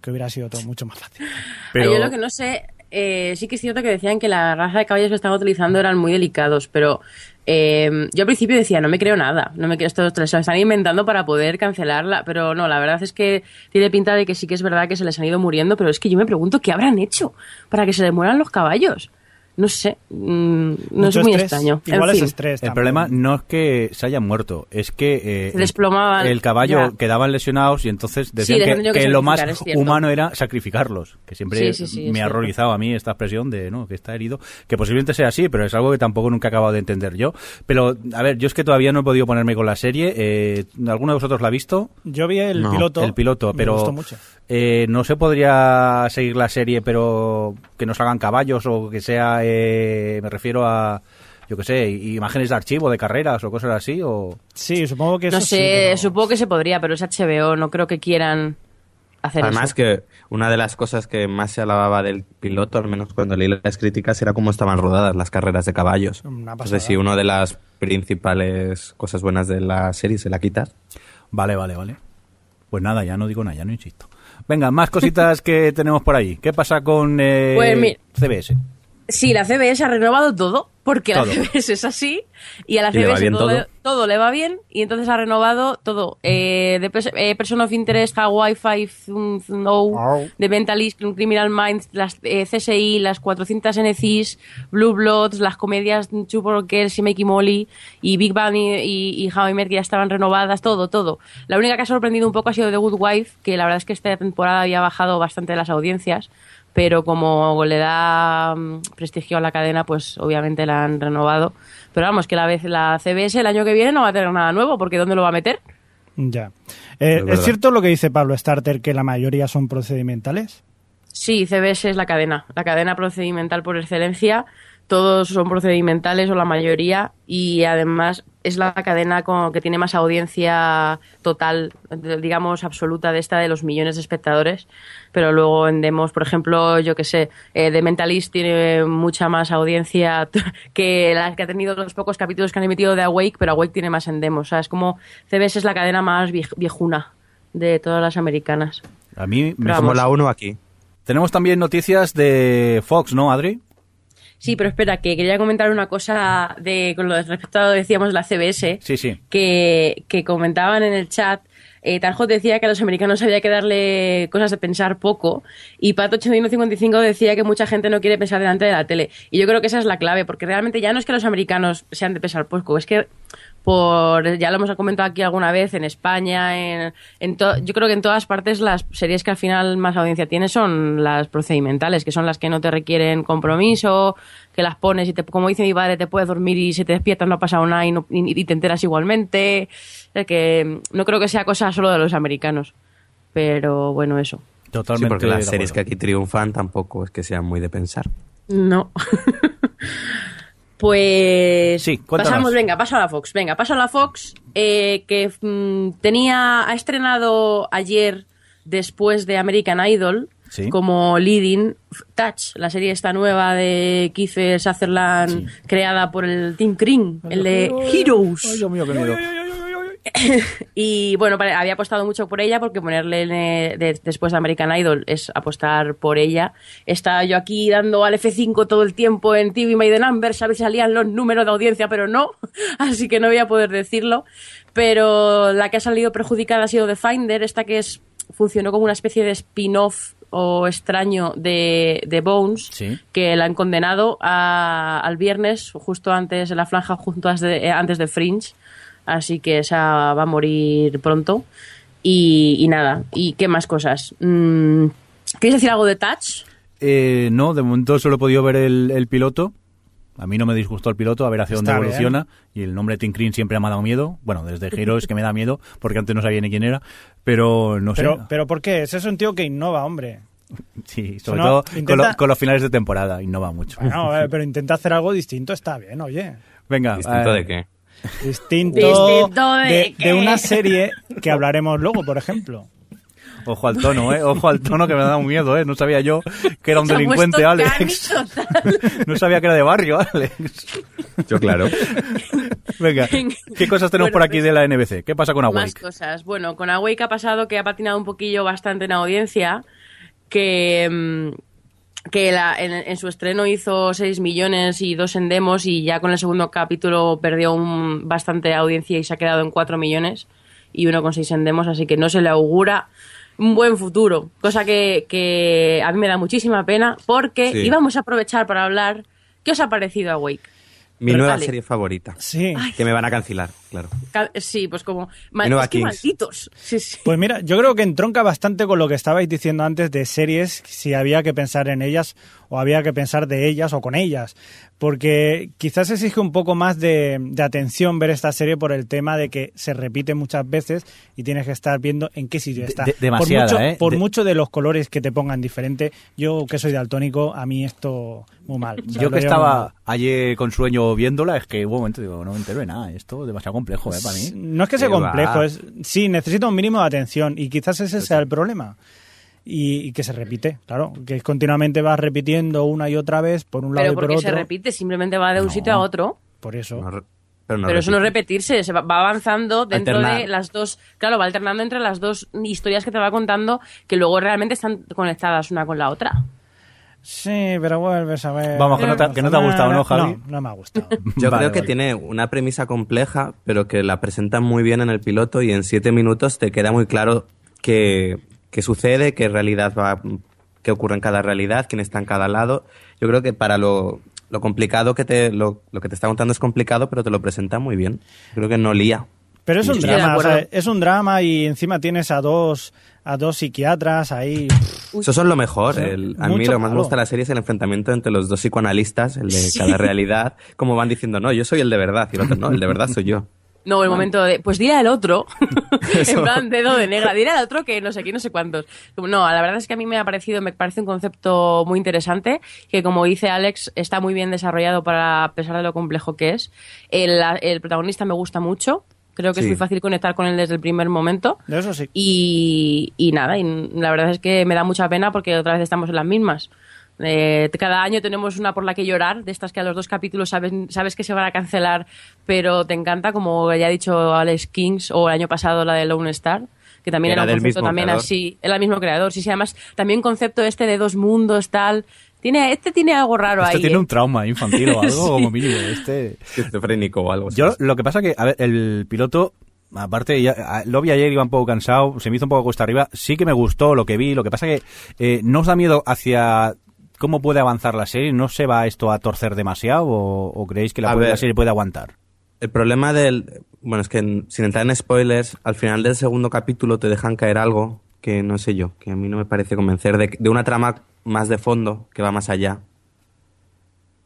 que hubiera sido todo mucho más fácil. Pero- Yo lo que no sé, eh, sí que es cierto que decían que la raza de caballos que estaban utilizando eran muy delicados, pero eh, yo al principio decía, no me creo nada, no me creo esto, se están inventando para poder cancelarla, pero no, la verdad es que tiene pinta de que sí que es verdad que se les han ido muriendo, pero es que yo me pregunto qué habrán hecho para que se les mueran los caballos. No sé, mm, no Mucho es muy estrés, extraño. En Igual es fin. estrés. El problema no es que se hayan muerto, es que eh, Se desplomaban, el caballo ya. quedaban lesionados y entonces decían que, tenido que que lo más humano era sacrificarlos, que siempre Sí, sí, sí, es me ha horrorizado a mí esta expresión de no que está herido, que posiblemente sea así, pero es algo que tampoco nunca he acabado de entender yo. Pero a ver, yo es que todavía no he podido ponerme con la serie. Eh, ¿Alguno de vosotros la ha visto? Yo vi el No, piloto. el piloto, me pero gustó mucho. Eh, no se podría seguir la serie, pero que nos hagan caballos o que sea, eh, me refiero a, yo qué sé, imágenes de archivo de carreras o cosas así, o Sí, supongo que eso No sí, sé, pero- supongo que se podría, pero es HBO, no creo que quieran hacer Además eso. que una de las cosas que más se alababa del piloto, al menos cuando leí las críticas, era cómo estaban rodadas las carreras de caballos. Una pasada. Entonces, si una de las principales cosas buenas de la serie se la quitas, Vale, vale, vale. Pues nada, ya no digo nada, ya no insisto. Venga, más cositas que tenemos por ahí. ¿Qué pasa con eh, Pues. CBS? Sí, la CBS ha renovado todo, porque Todo. la CBS es así, y a la ¿Y le va CBS todo, todo? Le, todo le va bien, y entonces ha renovado todo. Eh, de eh, Person of Interest, Hawaii Five No, The Mentalist, Criminal Minds, las eh, CSI, las 400 NCIS, Blue Bloods, las comedias Super Girls y Makey Molly, y Big Bang y, y, y How I Met que ya estaban renovadas, todo, todo. La única que ha sorprendido un poco ha sido The Good Wife, que la verdad es que esta temporada había bajado bastante las audiencias, pero como le da mm, prestigio a la cadena, pues obviamente la han renovado. Pero vamos, que la vez la CBS el año que viene no va a tener nada nuevo, porque ¿dónde lo va a meter? Ya. Eh, Es ¿Es verdad. cierto lo que dice Pablo Starter, que la mayoría son procedimentales? Sí, CBS es la cadena, la cadena procedimental por excelencia. Todos son procedimentales o la mayoría y además es la cadena con, que tiene más audiencia total, digamos absoluta de esta de los millones de espectadores. Pero luego en demos, por ejemplo, yo que sé, eh, The Mentalist tiene mucha más audiencia [laughs] que la que ha tenido los pocos capítulos que han emitido de Awake, pero Awake tiene más en demos. O sea, es como CBS es la cadena más viej- viejuna de todas las americanas. A mí me... Como la 1 aquí. Tenemos también noticias de Fox, ¿no, Adri? Sí, pero espera, que quería comentar una cosa de con lo respecto a lo que decíamos de la CBS, Sí, sí. que, que comentaban en el chat. Eh, Tarjot decía que a los americanos había que darle cosas de pensar poco y Pato8155 decía que mucha gente no quiere pensar delante de la tele. Y yo creo que esa es la clave, porque realmente ya no es que los americanos sean de pensar poco, es que por ya lo hemos comentado aquí alguna vez en España en, en to- yo creo que en todas partes las series que al final más audiencia tiene son las procedimentales que son las que no te requieren compromiso que las pones y te, como dice mi padre te puedes dormir y si te despiertas no ha pasado nada y, no- y- y te enteras igualmente O sea que no creo que sea cosa solo de los americanos pero bueno eso Totalmente. Sí, porque las series que aquí triunfan tampoco es que sean muy de pensar. No. [laughs] pues. Sí, cuéntanos. pasamos, venga, paso a la Fox. Venga, paso a la Fox, eh, que mm, tenía. Ha estrenado ayer, después de American Idol, Sí. como leading Touch, la serie esta nueva de Kiefer Sutherland, creada por el Team Green, el de Heroes. Ay, Dios mío, qué miedo. [laughs] Y bueno, había apostado mucho por ella porque ponerle en, eh, de- después de American Idol es apostar por ella. Estaba yo aquí dando al F5 todo el tiempo en TV Made the Numbers, a ver si salían los números de audiencia, pero no, [laughs] así que no voy a poder decirlo. Pero la que ha salido perjudicada ha sido The Finder, esta que es funcionó como una especie de spin-off o extraño de, de Bones, Sí. que la han condenado a- al viernes, justo antes de la franja, antes de, eh, antes de Fringe. Así que esa va a morir pronto. Y, y nada, ¿y qué más cosas? Mm, ¿Queréis decir algo de Touch? Eh, no, de momento solo he podido ver el, el piloto. A mí no me disgustó el piloto, a ver hacia dónde evoluciona. Y el nombre Tim Green siempre me ha dado miedo. Bueno, desde Heroes que me da miedo, porque antes no sabía ni quién era. Pero no sé. Pero, pero ¿por qué? Ese es un tío que innova, hombre. [laughs] sí, sobre no, todo con, lo- con los finales de temporada, innova mucho. Bueno, [laughs] pero intenta hacer algo distinto, está bien, oye. Venga, ¿Distinto eh, de qué? Distinto, Distinto de de, de una serie que hablaremos luego, por ejemplo. Ojo al tono, ¿eh? Ojo al tono que me da un miedo, ¿eh? No sabía yo que era un delincuente, Alex. [laughs] No sabía que era de barrio, Alex. Yo, claro. Venga, ¿qué cosas tenemos Bueno, por aquí pues- de la NBC? ¿Qué pasa con Más Awake? cosas. Bueno, con Awake ha pasado que ha patinado un poquillo bastante en audiencia, que, mm, que la- en, en su estreno hizo 6 millones y 2 en demos y ya con el segundo capítulo perdió un, bastante audiencia y se ha quedado en 4 millones y 1,6 en demos, así que no se le augura un buen futuro, cosa que, que a mí me da muchísima pena porque Sí. íbamos a aprovechar para hablar qué os ha parecido Awake. Mi Pero nueva dale. serie favorita. Sí. Que me van a cancelar, claro. Sí, pues como... es que malditos. Sí, sí. Pues mira, yo creo que entronca bastante con lo que estabais diciendo antes de series, si había que pensar en ellas o había que pensar de ellas o con ellas. Porque quizás exige un poco más de, de atención ver esta serie por el tema de que se repite muchas veces y tienes que estar viendo en qué sitio está. de- demasiada, por mucho, ¿eh? por De- mucho de los colores que te pongan diferente, yo que soy daltónico, a mí esto muy mal. O sea, Yo que estaba ayer con sueño viéndola, es que hubo un momento digo, no me entero de nada, esto es demasiado complejo, ¿eh? Para mí. No es que sea complejo, es sí, necesita un mínimo de atención y quizás ese sea el problema. Y, y que se repite, claro, que continuamente vas repitiendo una y otra vez por un lado Pero y por porque otro. se repite, simplemente va de un No. sito a otro. Por eso. No pero no pero eso no es repetirse, se va, va avanzando dentro Alternar. de las dos. Claro, va alternando entre las dos historias que te va contando que luego realmente están conectadas una con la otra. Sí, pero vuelves a ver. Vamos, que no te- que no te ha gustado, ¿no, Javi? No, no me ha gustado. [laughs] Yo Vale, creo que vale. tiene una premisa compleja, pero que la presentan muy bien en el piloto y en siete minutos te queda muy claro qué, qué sucede, qué realidad va, qué ocurre en cada realidad, quién está en cada lado. Yo creo que para lo, lo complicado que te, lo, lo que te está contando es complicado, pero te lo presenta muy bien. Creo que no lía. Pero es un drama, o sea, es un drama y encima tienes a dos a dos psiquiatras ahí. Eso es lo mejor. Sí, El- a mí lo que más me gusta de la serie es el enfrentamiento entre los dos psicoanalistas, el de cada realidad, como van diciendo, no, yo soy el de verdad, y el otro, no, el de verdad soy yo. No, el momento de. Pues dile al otro. [laughs] en plan dedo de negra. Diré al otro que no sé quién, no sé cuántos. No, la verdad es que a mí me ha parecido, me parece un concepto muy interesante, que como dice Alex, está muy bien desarrollado para, a pesar de lo complejo que es. El, el protagonista me gusta mucho. Creo que es Sí. muy fácil conectar con él desde el primer momento. Eso sí. Y, y nada, y la verdad es que me da mucha pena porque otra vez estamos en las mismas. Eh, cada año tenemos una por la que llorar, de estas que a los dos capítulos sabes, sabes que se van a cancelar, pero te encanta, como ya ha dicho Alex Kings, o el año pasado la de Lone Star, que también Era era, un concepto también creador. así, era el mismo creador, sí, sí, además también concepto este de dos mundos, tal. Tiene, este tiene algo raro Este ahí. tiene ¿eh? un trauma infantil o [laughs] algo Sí. como mínimo. Este... Esquizofrénico o algo. Yo lo que pasa que, a ver, el piloto, aparte, ya, lo vi ayer, iba un poco cansado, se me hizo un poco cuesta arriba, sí que me gustó lo que vi, lo que pasa que eh, no os da miedo hacia cómo puede avanzar la serie, ¿no se va esto a torcer demasiado o, o creéis que la, serie puede aguantar? El problema del... Bueno, es que en- sin entrar en spoilers, al final del segundo capítulo te dejan caer algo que no sé yo, que a mí no me parece convencer de, de una trama más de fondo que va más allá.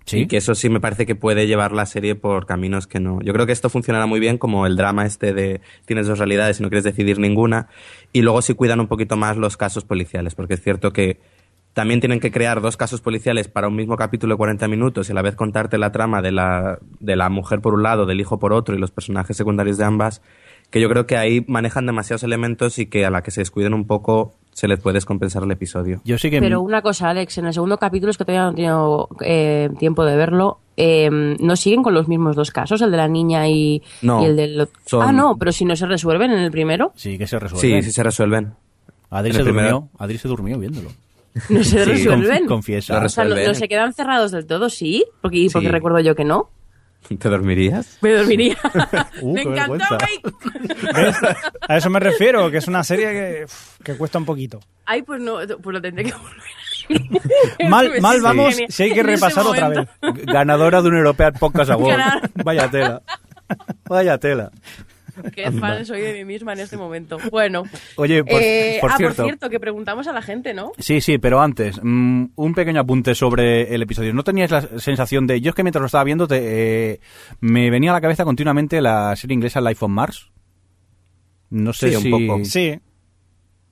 Sí. Y que eso sí me parece que puede llevar la serie por caminos que no. Yo creo que esto funcionará muy bien como el drama este de tienes dos realidades y no quieres decidir ninguna. Y luego sí cuidan un poquito más los casos policiales, porque es cierto que también tienen que crear dos casos policiales para un mismo capítulo de 40 minutos y a la vez contarte la trama de la, de la mujer por un lado, del hijo por otro y los personajes secundarios de ambas, que yo creo que ahí manejan demasiados elementos y que a la que se descuiden un poco se les puede descompensar el episodio. Yo sí que... Pero una cosa, Alex, en el segundo capítulo, es que todavía no he tenido eh, tiempo de verlo, eh, ¿no siguen con los mismos dos casos, el de la niña y, No, y el del... son- Ah, no, pero si no se resuelven en el primero, Sí, que se resuelve. Sí, sí se resuelven. Adri se durmió, Adri se durmió viéndolo. [laughs] no se Sí, resuelven. Conf- confiesa. Lo o sea, no, resuelven. no se quedan cerrados del todo, sí, porque, porque Sí. recuerdo yo que no. [laughs] ¿Te dormirías? Me dormiría. [laughs] Uh, [laughs] Me encantó. ¿Ves? A eso me refiero, que es una serie que, que cuesta un poquito. Ay, pues no, pues lo tendré que volver. Mal, mal vamos genial. si hay que En repasar otra vez. Ganadora de un European Podcast Award. Vaya tela. Vaya tela. [laughs] Qué fan soy de mí misma en este momento. Bueno. Oye, por- eh, [laughs] por ah, cierto. por cierto, que preguntamos a la gente, ¿no? Sí, sí, pero antes, mm, un pequeño apunte sobre el episodio. ¿No teníais la sensación de... Yo es que mientras lo estaba viendo te, eh, me venía a la cabeza continuamente la serie inglesa Life on Mars. No sé Sí, un si... poco. Sí.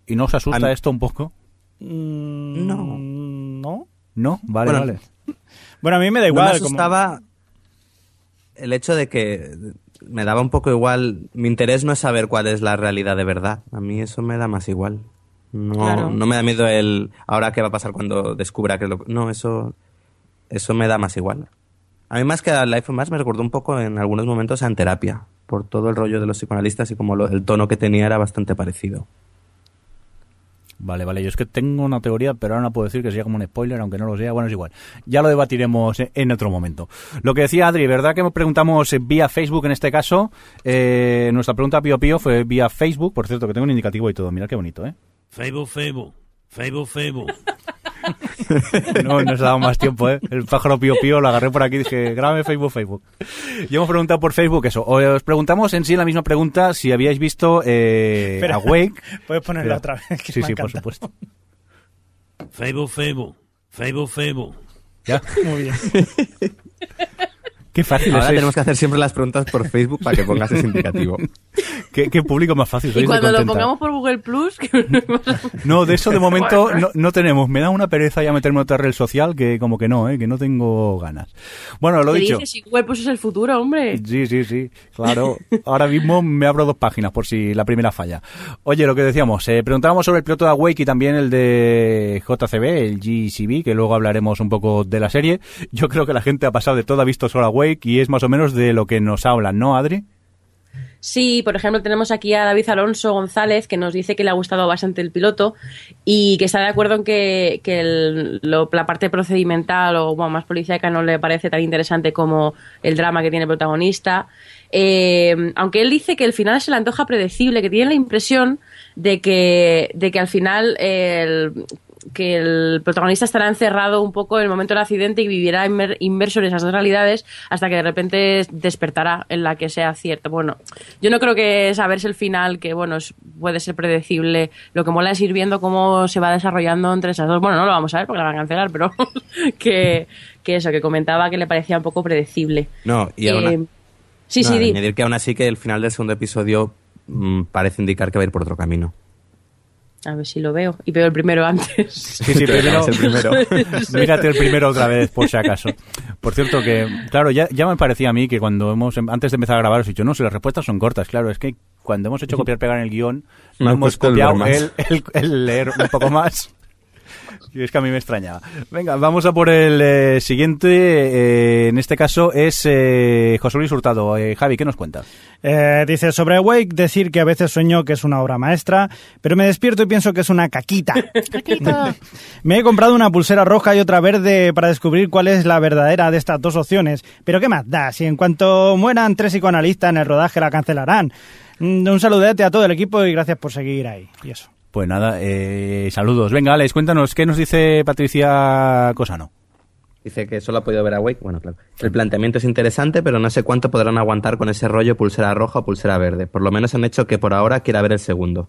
¿Y no os asusta esto un poco? Mm, No. No. ¿No? Vale, Bueno, vale. [laughs] Bueno, a mí me da No igual. me como- asustaba el hecho de que me daba un poco igual. Mi interés no es saber cuál es la realidad de verdad. A mí eso me da más igual. No, Claro. no me da miedo el ahora qué va a pasar cuando descubra que lo. No, eso, eso me da más igual. A mí más que a Life of Mars me recordó un poco en algunos momentos a En Terapia, por todo el rollo de los psicoanalistas y como lo- el tono que tenía era bastante parecido. Vale, vale. Yo es que tengo una teoría, pero ahora no puedo decir que sea como un spoiler, aunque no lo sea. Bueno, es igual. Ya lo debatiremos en- otro momento. Lo que decía Adri, ¿verdad que preguntamos eh, vía Facebook en este caso? Eh, nuestra pregunta Pío Pío fue vía Facebook. Por cierto, que tengo un indicativo y todo. Mira qué bonito, ¿eh? Facebook, Facebook, Facebook, Facebook. [laughs] No nos ha dado más tiempo, ¿eh? El pájaro Pío Pío lo agarré por aquí y dije, grábame Facebook, Facebook. Y hemos preguntado por Facebook eso. Os preguntamos en sí la misma pregunta si habíais visto eh, Espera. Awake. [laughs] Puedes ponerla otra vez. que Sí, me sí, por supuesto. Facebook, Facebook, Facebook, Facebook. ¿Ya? Muy bien. [laughs] Qué fácil Ahora tenemos que hacer siempre las preguntas por Facebook para que pongas ese indicativo. [laughs] ¿Qué, qué público más fácil sois Y cuando lo pongamos por Google Plus, que [laughs] No, de eso de momento [laughs] no, no tenemos. Me da una pereza ya meterme en otra red social que como que no, ¿eh? que no tengo ganas. Bueno, lo ¿Qué dicho. dices? Si Google Plus es el futuro, hombre. Sí, sí, sí, claro. Ahora mismo me abro dos páginas por si la primera falla. Oye, lo que decíamos, eh, preguntábamos sobre el piloto de Awake y también el de JCB, el GCB, que luego hablaremos un poco de la serie. Yo creo que la gente ha pasado de todo, ha visto solo Awake y es más o menos de lo que nos hablan, ¿no, Adri? Sí, por ejemplo, tenemos aquí a David Alonso González que nos dice que le ha gustado bastante el piloto y que está de acuerdo en que, que la parte procedimental o más policíaca no le parece tan interesante como el drama que tiene el protagonista. Eh, aunque él dice que el final se le antoja predecible, que tiene la impresión de que, de que al final el, que el protagonista estará encerrado un poco en el momento del accidente y vivirá inmer- inmerso en esas dos realidades hasta que de repente despertará en la que sea cierto. Bueno, yo no creo que saberse el final, que bueno, puede ser predecible. Lo que mola es ir viendo cómo se va desarrollando entre esas dos. Bueno, no lo vamos a ver porque la van a cancelar, pero [laughs] que, que eso, que comentaba que le parecía un poco predecible. No, y Eh, sí, no, sí, di. añadir que aún así que el final del segundo episodio mm, parece indicar que va a ir por otro camino. A ver si lo veo. Y veo el primero antes. Sí, sí, primero, Es [laughs] el primero. [laughs] mírate el primero otra vez, por si acaso. Por cierto que, claro, ya, ya me parecía a mí que cuando hemos, antes de empezar a grabar, os he dicho, no, si las respuestas son cortas, claro, es que cuando hemos hecho copiar-pegar en el guion, no hemos copiado el leer un poco más. Y es que a mí me extrañaba. Venga, vamos a por el eh, siguiente. eh, en este caso es eh, José Luis Hurtado. Eh, Javi, ¿qué nos cuenta? Eh, dice sobre Awake decir que a veces sueño que es una obra maestra, pero me despierto y pienso que es una caquita. [laughs] [laughs] me he comprado una pulsera roja y otra verde para descubrir cuál es la verdadera de estas dos opciones. Pero qué más da, si en cuanto mueran tres psicoanalistas en el rodaje la cancelarán. Mm, Un saludete a todo el equipo y gracias por seguir ahí. Y eso. Pues nada, eh, saludos. Venga, Alex, cuéntanos, ¿qué nos dice Patricia Cosano? Dice que solo ha podido ver a Wake. Bueno, claro. El planteamiento es interesante, pero no sé cuánto podrán aguantar con ese rollo pulsera roja o pulsera verde. Por lo menos han hecho que por ahora quiera ver el segundo.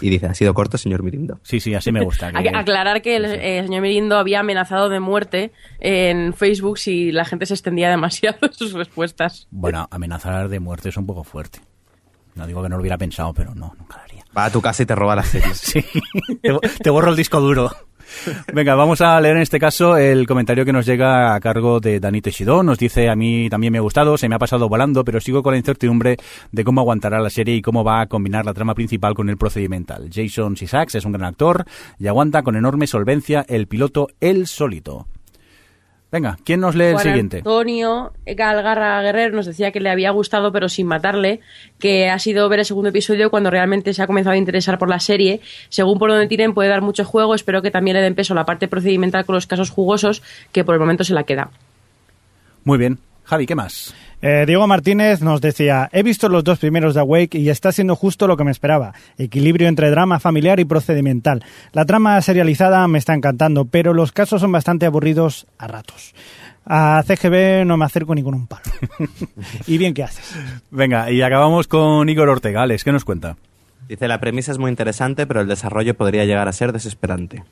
Y dice, ha sido corto, señor Mirindo. Sí, sí, así me gusta. [laughs] que- Aclarar que el eh, señor Mirindo había amenazado de muerte en Facebook si la gente se extendía demasiado en [laughs] sus respuestas. Bueno, amenazar de muerte es un poco fuerte. No digo que no lo hubiera pensado, pero no, nunca. Va a tu casa y te roba las series. [laughs] Sí, te, bo- te borro el disco duro. Venga, vamos a leer en este caso el comentario que nos llega a cargo de Dani Teixidó. Nos dice, a mí también me ha gustado, se me ha pasado volando, pero sigo con la incertidumbre de cómo aguantará la serie y cómo va a combinar la trama principal con el procedimental. Jason Sissax es un gran actor y aguanta con enorme solvencia el piloto El Solito. Venga, ¿quién nos lee el siguiente? Antonio Galgarra Guerrero nos decía que le había gustado, pero sin matarle, que ha sido ver el segundo episodio cuando realmente se ha comenzado a interesar por la serie. Según por donde tiren, puede dar mucho juego. Espero que también le den peso a la parte procedimental con los casos jugosos, que por el momento se la queda. Muy bien. Javi, ¿qué más? Eh, Diego Martínez nos decía, he visto los dos primeros de Awake y está siendo justo lo que me esperaba. Equilibrio entre drama familiar y procedimental. La trama serializada me está encantando, pero los casos son bastante aburridos a ratos. A CGB no me acerco ni con un palo. [laughs] y bien, ¿qué haces? Venga, y acabamos con Igor Ortega. Alex, ¿qué nos cuenta? Dice, la premisa es muy interesante, pero el desarrollo podría llegar a ser desesperante.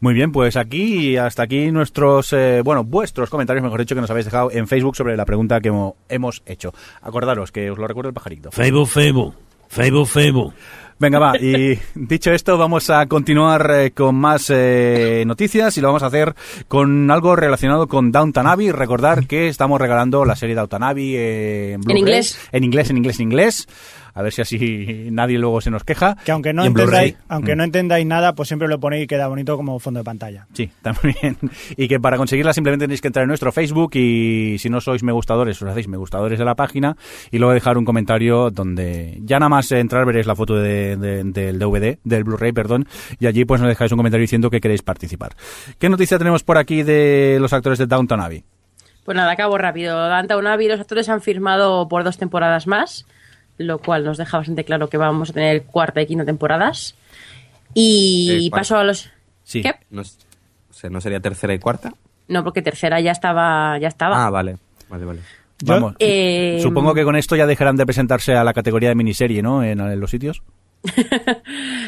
Muy bien, pues aquí hasta aquí nuestros, eh, bueno, vuestros comentarios, mejor dicho, que nos habéis dejado en Facebook sobre la pregunta que hemo- hemos hecho. Acordaros que os lo recuerdo el pajarito. Facebook, Facebook. Facebook, Facebook. Venga, va, y [laughs] dicho esto, vamos a continuar eh, con más eh, noticias y lo vamos a hacer con algo relacionado con Downton Abbey. Recordar que estamos regalando la serie Downton Abbey eh, en, Blu-ray. inglés. En inglés, en inglés, en inglés. A ver si así nadie luego se nos queja. Que aunque no, entendáis, aunque Mm. no entendáis nada, pues siempre lo ponéis y queda bonito como fondo de pantalla. Sí, también. Y que para conseguirla simplemente tenéis que entrar en nuestro Facebook y si no sois me gustadores, os hacéis me gustadores de la página y luego dejar un comentario donde ya nada más entrar veréis la foto de- de- del DVD, del Blu-ray, perdón, y allí pues nos dejáis un comentario diciendo que queréis participar. ¿Qué noticia tenemos por aquí de los actores de Downton Abbey? Pues nada, acabo rápido. Downton Abbey, los actores han firmado por dos temporadas más, lo cual nos deja bastante claro que vamos a tener cuarta y quinta temporadas. Y Eh, paso a los... Sí. ¿Qué? ¿No, es- o sea, ¿no sería tercera y cuarta? No, porque tercera ya estaba... Ya estaba. Ah, vale. Vale, vale. Vamos. Eh, Supongo que con esto ya dejarán de presentarse a la categoría de miniserie, ¿no? En, en los sitios. [laughs]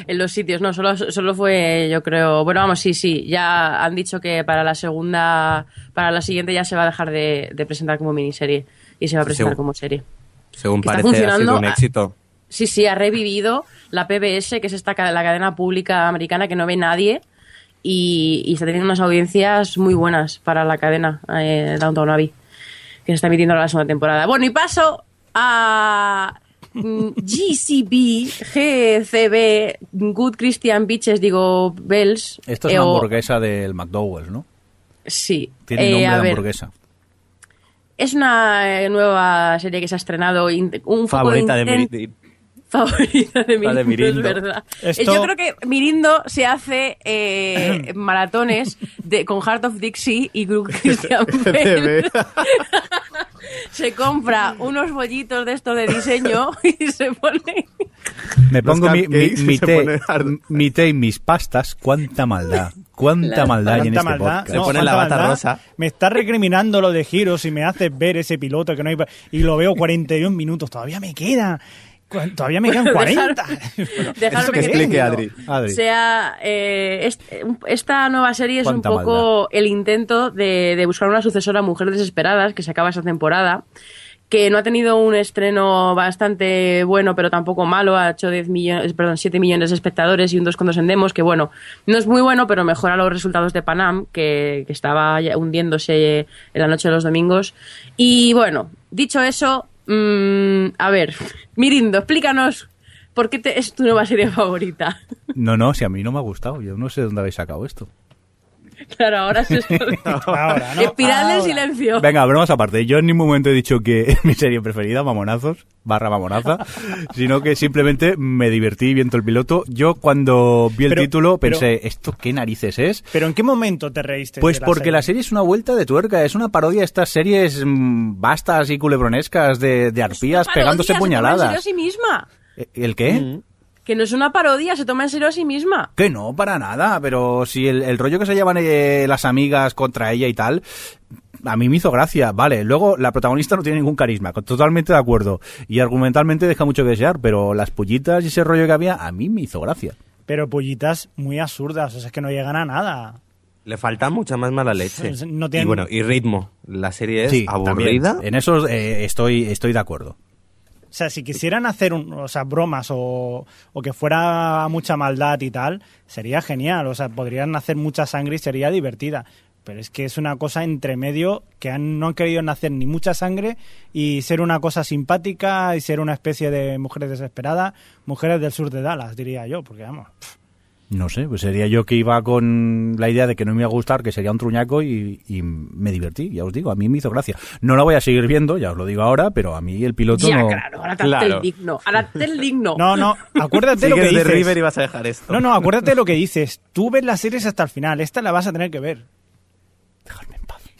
En los sitios, no, solo, solo fue, yo creo, bueno, vamos, sí, sí, ya han dicho que para la segunda, para la siguiente ya se va a dejar de, de presentar como miniserie y se va a presentar como serie. Según Que está parece, ha sido funcionando un éxito. Sí, sí, ha revivido la PBS, que es esta la cadena pública americana que no ve nadie y, y está teniendo unas audiencias muy buenas para la cadena eh, Downton Abbey, que se está emitiendo ahora la segunda temporada. Bueno, y paso a mm, GCB, GCB, Good Christian Bitches, digo, Bells. Esto es eh, una o- hamburguesa del McDowell's, ¿no? Sí. Tiene Eh, nombre de ver, hamburguesa. Es una eh, nueva serie que se ha estrenado, un Favorita de inten- Miri- favorita de Mirindo, Mirindo. es verdad. Esto- Yo creo que Mirindo se hace eh, [clears throat] maratones de, con Heart of Dixie y Group [laughs] Christian Bale. [laughs] se compra unos bollitos de estos de diseño [laughs] y se pone... Me pongo mi, té, pone mi té y mis pastas. Cuánta maldad. Cuánta La- maldad hay en Cuánta este maldad. podcast. Le ponen la bata maldad. rosa. Me está recriminando lo de giros y me hace ver ese piloto que no hay. Y lo veo 41 minutos. Todavía me queda. Todavía me quedan 40. Dejarme [laughs] Eso que explique. Adri. Adri. sea, eh, est- esta nueva serie es un poco el intento de, de buscar una sucesora a Mujeres Desesperadas, que se acaba esa temporada, que no ha tenido un estreno bastante bueno, pero tampoco malo, ha hecho 10 millones, perdón, 7 millones de espectadores y un 2,2 en demos, que bueno, no es muy bueno, pero mejora los resultados de Panam, que, estaba hundiéndose en la noche de los domingos. Y bueno, dicho eso, mm, a ver, [laughs] Mirindo, explícanos por qué es tu nueva serie favorita. No, no, si a mí no me ha gustado. Yo no sé dónde habéis sacado esto. [laughs] Claro, ahora se [laughs] Ahora, ¿no? Espiral del Ahora. silencio. Venga, bromas aparte. Yo en ningún momento he dicho que es [laughs] mi serie preferida, Mamonazos, barra Mamonaza, sino que simplemente me divertí viendo el piloto. Yo cuando vi el Pero- título pero- pensé, ¿esto qué narices es? Pero ¿en qué momento te reíste? Pues porque la serie es una vuelta de tuerca, es una parodia de estas series mm, vastas y culebronescas de, de arpías pegándose Se toma en serio a puñaladas. sí misma. ¿Eh, ¿El qué? Que no es una parodia, se toma en serio a sí misma. Que no, para nada, pero si el, el rollo que se llevan eh, las amigas contra ella y tal, a mí me hizo gracia, vale. Luego, la protagonista no tiene ningún carisma, totalmente de acuerdo. Y argumentalmente deja mucho que desear, pero las pullitas y ese rollo que había, a mí me hizo gracia. Pero pollitas muy absurdas, o sea, es que no llegan a nada. Le falta mucha más mala leche. No tienen- Y bueno, y ritmo. La serie es sí, aburrida. también. En eso eh, estoy, estoy de acuerdo. O sea, si quisieran hacer un, o sea, bromas o, o que fuera mucha maldad y tal, sería genial. O sea, podrían hacer mucha sangre y sería divertida. Pero es que es una cosa entre medio que han- no han querido hacer ni mucha sangre y ser una cosa simpática y ser una especie de mujeres desesperadas, mujeres del sur de Dallas, diría yo, porque vamos. No sé, pues sería yo que iba con la idea de que no me iba a gustar, que sería un truñaco y, y me divertí, ya os digo, a mí me hizo gracia. No la voy a seguir viendo, ya os lo digo ahora, pero a mí el piloto Ya, no... claro, ahora te Claro. el digno. Ahora te el digno. No, no, acuérdate Sí lo que que es de dices. River y vas a dejar esto. No, no, acuérdate lo que dices. Tú ves las series hasta el final. Esta la vas a tener que ver.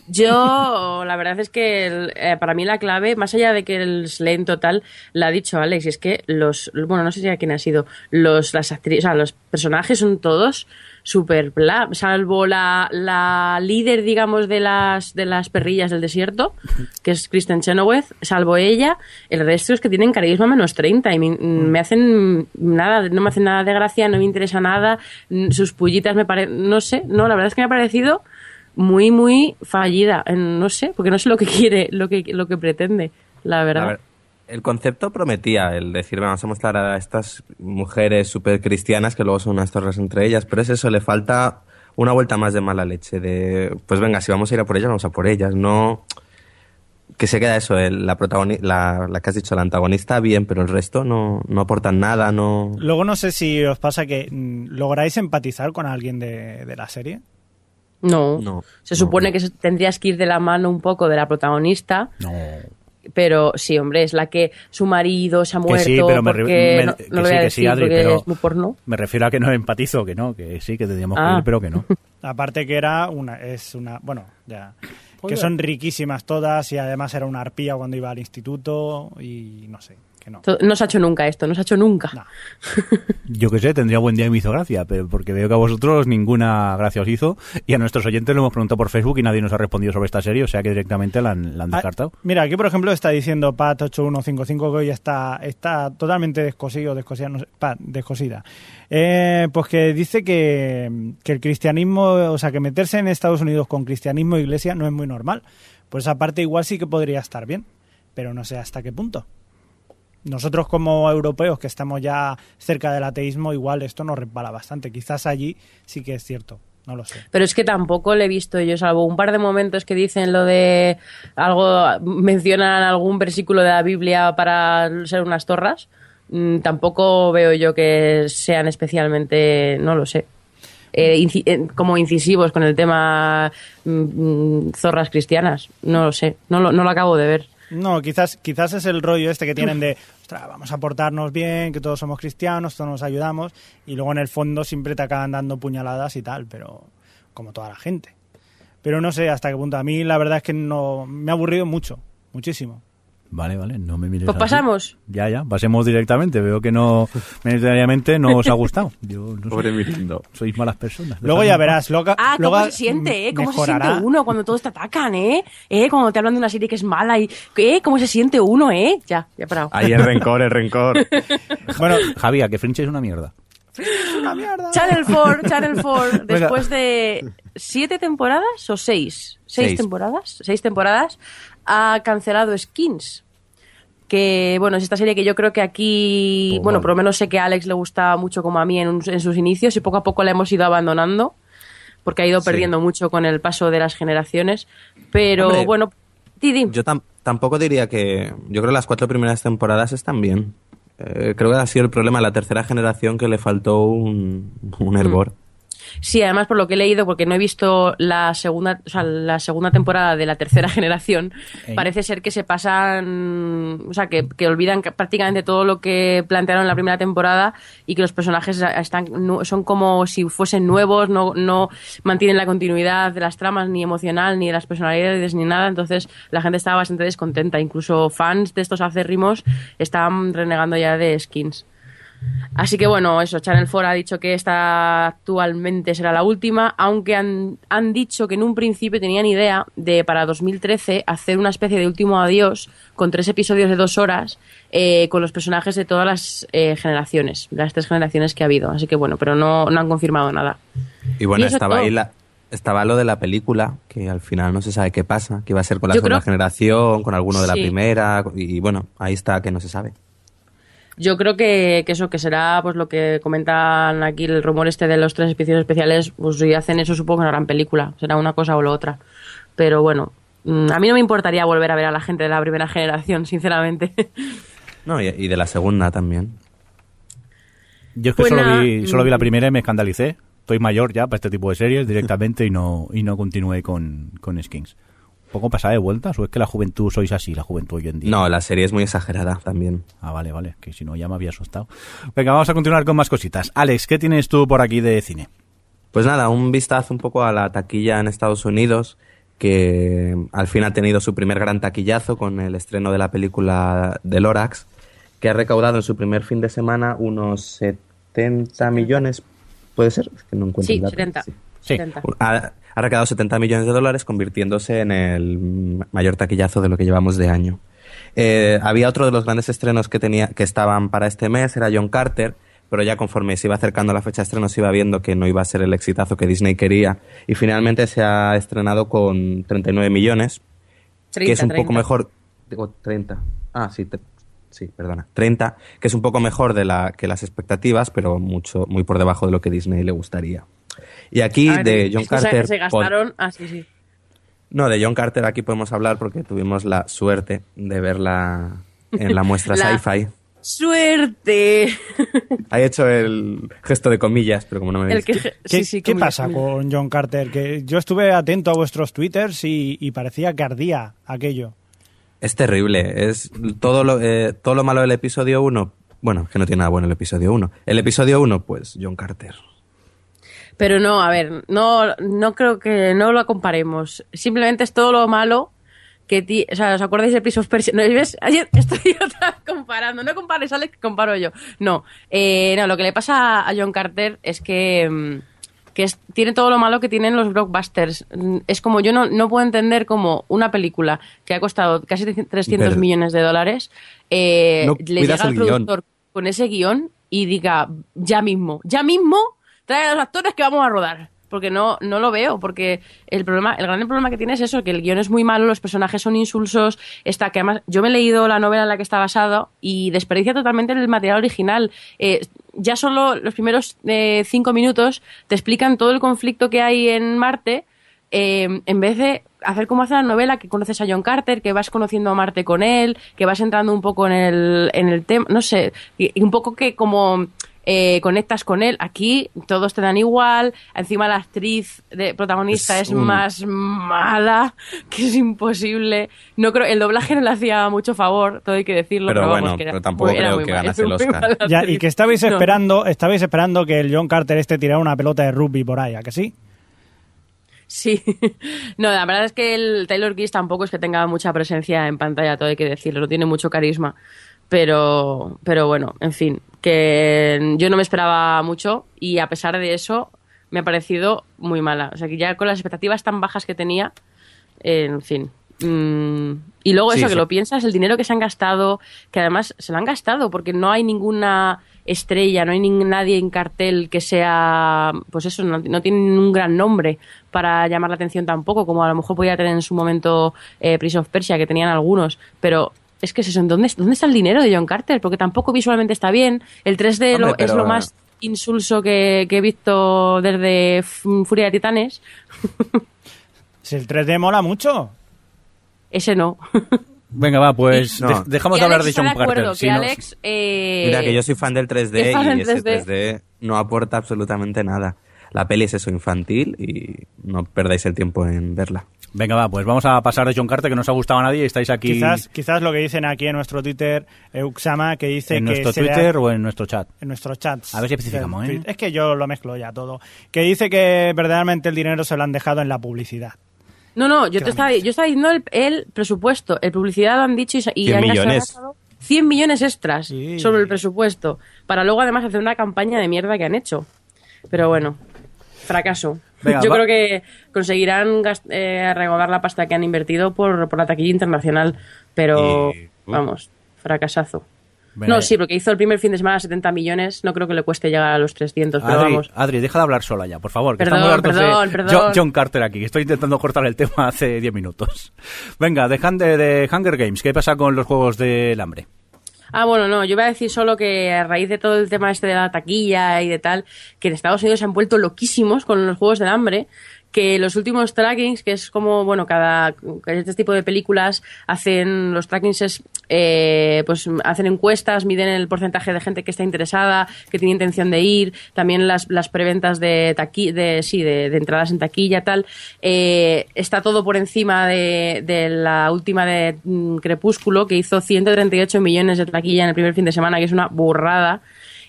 Yo, la verdad es que eh, para mí la clave, más allá de que el Slane total, la ha dicho Alex, y es que los, bueno, no sé si a quién ha sido, los, las actrices, o sea, los personajes son todos súper bla, salvo la, la líder, digamos, de las, de las perrillas del desierto, que es Kristen Chenoweth, salvo ella, el resto es que tienen carisma menos 30 y me, me hacen nada, no me hacen nada de gracia, no me interesa nada, sus pullitas me parecen, no sé, no, la verdad es que me ha parecido muy, muy fallida. en- no sé, porque no sé lo que quiere, lo que, lo que pretende, la verdad. Ver, el concepto prometía el decir, vamos a mostrar a estas mujeres súper cristianas que luego son unas torres entre ellas, pero es eso, le falta una vuelta más de mala leche, de, pues venga, si vamos a ir a por ellas, vamos a por ellas, no... Que se queda eso, el- la, la, la que has dicho, la antagonista, bien, pero el resto no, no aportan nada, no... Luego no sé si os pasa que mm, lográis empatizar con alguien de, de la serie. No. No, Se supone no. que tendrías que ir de la mano un poco de la protagonista, No. pero sí, hombre, es la que su marido se ha Que muerto sí, pero me no, que sí, que Adri, pero- es muy porno. Me refiero a que no empatizo, que no, que sí, que tendríamos que Ah. ir, pero que no. [laughs] Aparte que era una, es una, bueno, ya, que son riquísimas todas y además era una arpía cuando iba al instituto y no sé, que no. Se ha hecho nunca esto, no se ha hecho nunca. No. [laughs] Yo que sé, tendría buen día y me hizo gracia, pero porque veo que a vosotros ninguna gracia os hizo y a nuestros oyentes lo hemos preguntado por Facebook y nadie nos ha respondido sobre esta serie, o sea que directamente la han, la han Ah, descartado. mira, aquí por ejemplo está diciendo Pat8155 que hoy está, está totalmente descosido, descosida, no sé, Pat, descosida. Eh, pues que dice que, que el cristianismo, o sea, que meterse en Estados Unidos con cristianismo e iglesia no es muy normal. Pues esa parte igual sí que podría estar bien, pero no sé hasta qué punto. Nosotros como europeos que estamos ya cerca del ateísmo, igual esto nos resbala bastante. Quizás allí sí que es cierto, no lo sé. Pero es que tampoco le he visto yo, salvo un par de momentos que dicen lo de algo, mencionan algún versículo de la Biblia para ser unas torras. mm, tampoco veo yo que sean especialmente, no lo sé, eh, eh, como incisivos con el tema mm, mm, zorras cristianas. No lo sé, no lo, no lo acabo de ver. No, quizás, quizás es el rollo este que tienen de, ostras, vamos a portarnos bien, que todos somos cristianos, todos nos ayudamos, y luego en el fondo siempre te acaban dando puñaladas y tal, pero como toda la gente. Pero no sé hasta qué punto. A mí la verdad es que no me ha aburrido mucho, muchísimo. Vale, vale, no me mires Pues así. pasamos. Ya, ya, pasemos directamente. Veo que no, necesariamente no os ha gustado. [laughs] Yo no Pobre Mirindo. sois malas personas. Luego ya verás, loca, Ah, luego ¿cómo se siente, eh? ¿Cómo se siente uno cuando todos te atacan, eh? ¿Eh? Cuando te hablan de una serie que es mala y... ¿Eh? ¿Cómo se siente uno, eh? Ya, ya parado. Ahí el rencor, el rencor. [laughs] Bueno, Javier, que Fringe es una mierda. Channel 4, Channel 4, [laughs] después de siete temporadas o seis, seis, Seis. temporadas, seis temporadas, ha cancelado Skins. que bueno, es esta serie que yo creo que aquí, Toma. bueno, por lo menos sé que a Alex le gustaba mucho como a mí en, sus inicios y poco a poco la hemos ido abandonando porque ha ido Sí. perdiendo mucho con el paso de las generaciones, pero Hombre, bueno, Didi, Yo tam- tampoco diría que. Yo creo que las cuatro primeras temporadas están bien. Eh, creo que ha sido el problema de la tercera generación que le faltó un, un hervor. Sí, además por lo que he leído, porque no he visto la segunda, o sea, la segunda temporada de la tercera [laughs] generación, parece ser que se pasan, o sea, que, que olvidan ca- prácticamente todo lo que plantearon en la primera temporada y que los personajes están, son como si fuesen nuevos, no, no mantienen la continuidad de las tramas ni emocional, ni de las personalidades, ni nada. Entonces la gente estaba bastante descontenta. Incluso fans de estos acérrimos estaban renegando ya de skins. Así que bueno, eso, Channel 4 ha dicho que esta actualmente será la última, aunque han, han dicho que en un principio tenían idea de para 2013 hacer una especie de último adiós con tres episodios de dos horas eh, con los personajes de todas las eh, generaciones, las tres generaciones que ha habido. Así que bueno, pero no, no han confirmado nada. Y bueno, Y estaba todo. ahí la. Estaba lo de la película, que al final no se sabe qué pasa, que iba a ser con la Yo segunda creo- generación, con alguno de la primera, y bueno, ahí está que no se sabe. Yo creo que, que eso, que será pues lo que comentan aquí, el rumor este de los tres episodios especiales, pues si hacen eso supongo que no harán película, será una cosa o la otra. Pero bueno, mm, a mí no me importaría volver a ver a la gente de la primera generación, sinceramente. [laughs] No, y, y de la segunda también. Yo es que Pues solo, vi, solo vi la mm. primera y me escandalicé. Estoy mayor ya para este tipo de series directamente y no, y no continué con, con Skins. ¿Un poco pasada de vueltas o es que la juventud sois así, la juventud hoy en día? No, la serie es muy exagerada también. Ah, vale, vale, que si no ya me había asustado. Venga, vamos a continuar con más cositas. Alex, ¿qué tienes tú por aquí de cine? Pues nada, un vistazo un poco a la taquilla en Estados Unidos, que al fin ha tenido su primer gran taquillazo con el estreno de la película de Lorax, que ha recaudado en su primer fin de semana unos 70 millones, ¿puede ser? Es que no encuentro sí, el dato. 70. Sí. Sí. 70. Ha, ha recaudado 70 millones de dólares, convirtiéndose en el mayor taquillazo de lo que llevamos de año. Eh, había otro de los grandes estrenos que, tenía, que estaban para este mes, era John Carter, pero ya conforme se iba acercando la fecha de estreno se iba viendo que no iba a ser el exitazo que Disney quería y finalmente se ha estrenado con 39 millones, 30, que es un 30. poco mejor, digo 30, ah sí, sí, perdona, 30, que es un poco mejor de la que las expectativas, pero mucho muy por debajo de lo que Disney le gustaría. Y aquí ver, de John es que se- Carter gastaron. Ah, sí, sí. no, de John Carter aquí podemos hablar porque tuvimos la suerte de verla en la muestra [laughs] La- sci-fi. ¡Suerte! [laughs] Ha hecho el gesto de comillas, pero como no me El que, ¿Qué, sí, sí, qué pasa con John Carter? Que yo estuve atento a vuestros twitters y, y parecía que ardía aquello. Es terrible. Es todo lo, eh, todo lo malo del episodio 1. Bueno, que no tiene nada bueno el episodio 1. El episodio 1, pues John Carter. Pero no, a ver, no, no creo que no lo comparemos. Simplemente es todo lo malo que ti, o sea, ¿os acordáis de Prince of Persia? No, ¿ves? Ayer [laughs] estoy otra comparando. No compares, Alex, comparo yo. No, eh, no, lo que le pasa a John Carter es que, mm, que es- tiene todo lo malo que tienen los blockbusters. Mm, Es como, yo no, no puedo entender como una película que ha costado casi 300 Pero- millones de dólares, eh, No le llega al guion. productor con ese guion y diga, ya mismo, ya mismo, trae los actores que vamos a rodar. Porque no, no lo veo, porque el problema, el gran problema que tiene es eso, que el guion es muy malo, los personajes son insulsos, está que además, yo me he leído la novela en la que está basado y desperdicia totalmente el material original. Eh, ya solo los primeros eh, cinco minutos te explican todo el conflicto que hay en Marte, eh, en vez de hacer como hace la novela, que conoces a John Carter, que vas conociendo a Marte con él, que vas entrando un poco en el, en el tema, no sé, y un poco que como eh, conectas con él. Aquí todos te dan igual, encima la actriz de protagonista Es es, un- más mala, que es imposible. No creo, el doblaje no le hacía mucho favor, todo hay que decirlo. Pero Pero, vamos, bueno, que era pero tampoco muy- era creo muy que mal, ganase [laughs] el Oscar. Ya, y que estabais No. esperando, estabais esperando que el John Carter este tirara una pelota de rugby por ahí, ¿a que sí? Sí, [laughs] no, la verdad es que el Taylor Kiss tampoco es que tenga mucha presencia en pantalla, todo hay que decirlo, no tiene mucho carisma, pero, pero bueno, en fin, que yo no me esperaba mucho y a pesar de eso me ha parecido muy mala, o sea que ya con las expectativas tan bajas que tenía, eh, en fin. mm, y luego Sí, eso, sí. que lo piensas, el dinero que se han gastado, que además se lo han gastado porque no hay ninguna estrella, no hay nadie en cartel que sea, pues eso, no, no tienen un gran nombre para llamar la atención tampoco, como a lo mejor podía tener en su momento eh, Prince of Persia, que tenían algunos, pero es que es eso, ¿en ¿dónde, ¿dónde está el dinero de John Carter? Porque tampoco visualmente está bien. El 3D lo- Hombre, es pero- lo más insulso que, que he visto desde Furia de Titanes. [laughs] Si el 3D mola mucho. Ese no. [laughs] Venga, va, pues No. de- dejamos de hablar de John de acuerdo, Carter. que si no- Alex... eh, Mira que yo soy fan del 3D es fan y del ese 3D. 3D no aporta absolutamente nada. La peli es eso infantil y no perdáis el tiempo en verla. Venga, va, pues vamos a pasar de John Carter, que no os ha gustado a nadie y estáis aquí Quizás, quizás lo que dicen aquí en nuestro Twitter, Euxama, que dice en que nuestro se le ha- Twitter o en nuestro chat. en nuestros chats. A ver si especificamos, ¿eh? Es que yo lo mezclo ya todo. Que dice que verdaderamente el dinero se lo han dejado en la publicidad. No, no, yo te estaba, yo estaba diciendo el, el presupuesto. El publicidad lo han dicho y, y 100 han millones. gastado 100 millones extras Sí. sobre el presupuesto. Para luego además hacer una campaña de mierda que han hecho. Pero bueno, fracaso. Venga, yo va. creo que conseguirán eh, la pasta que han invertido por, por la taquilla internacional. Pero, Y- vamos, fracasazo. Venga, no, sí, porque hizo el primer fin de semana 70 millones. No creo que le cueste llegar a los 300, pero Adri, vamos. Adri, deja de hablar sola ya, por favor. Que Perdón, estamos hartos de perdón, perdón. John, Carter aquí, estoy intentando cortar el tema hace 10 minutos. Venga, de, Han- de, de Hunger Games, ¿qué pasa con los juegos del hambre? Ah, bueno, no, yo iba a decir solo que a raíz de todo el tema este de la taquilla y de tal, que en Estados Unidos se han vuelto loquísimos con los juegos del hambre, que los últimos trackings, que es como, bueno, cada este tipo de películas hacen, los trackings es, eh, pues hacen encuestas, miden el porcentaje de gente que está interesada, que tiene intención de ir, también las, las preventas de taqui, de, sí, de, de entradas en taquilla, tal, eh, está todo por encima de, de la última de mm, Crepúsculo, que hizo 138 millones de taquilla en el primer fin de semana, que es una burrada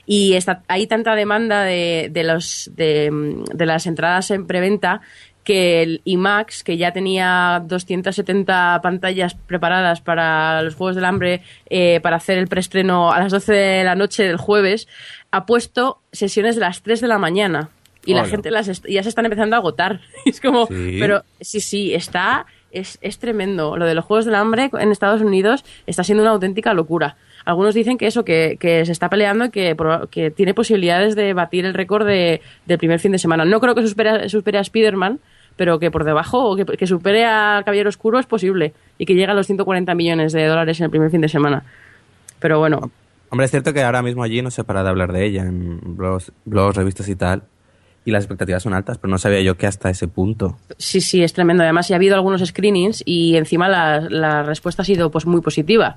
y está, hay tanta demanda de, de los, de, de las entradas en preventa que el IMAX, que ya tenía 270 pantallas preparadas para los Juegos del Hambre eh, para hacer el preestreno a las 12 de la noche del jueves, ha puesto sesiones de las 3 de la mañana. Y la gente las ya se están empezando a agotar. [laughs] es como, Sí. pero sí, sí, está, es, es tremendo. Lo de los Juegos del Hambre en Estados Unidos está siendo una auténtica locura. Algunos dicen que eso, que, que se está peleando y que, que tiene posibilidades de batir el récord de, del primer fin de semana. No creo que supere, supere a Spider-Man, pero que por debajo, o que, que supere a Caballero Oscuro es posible. Y que llegue a los 140 millones de dólares en el primer fin de semana. Pero bueno, Hombre, es cierto que ahora mismo allí no se para de hablar de ella en blogs, blogs, revistas y tal. Y las expectativas son altas, pero no sabía yo que hasta ese punto. Sí, sí, es tremendo. Además, ya ha habido algunos screenings y encima la, la respuesta ha sido pues muy positiva.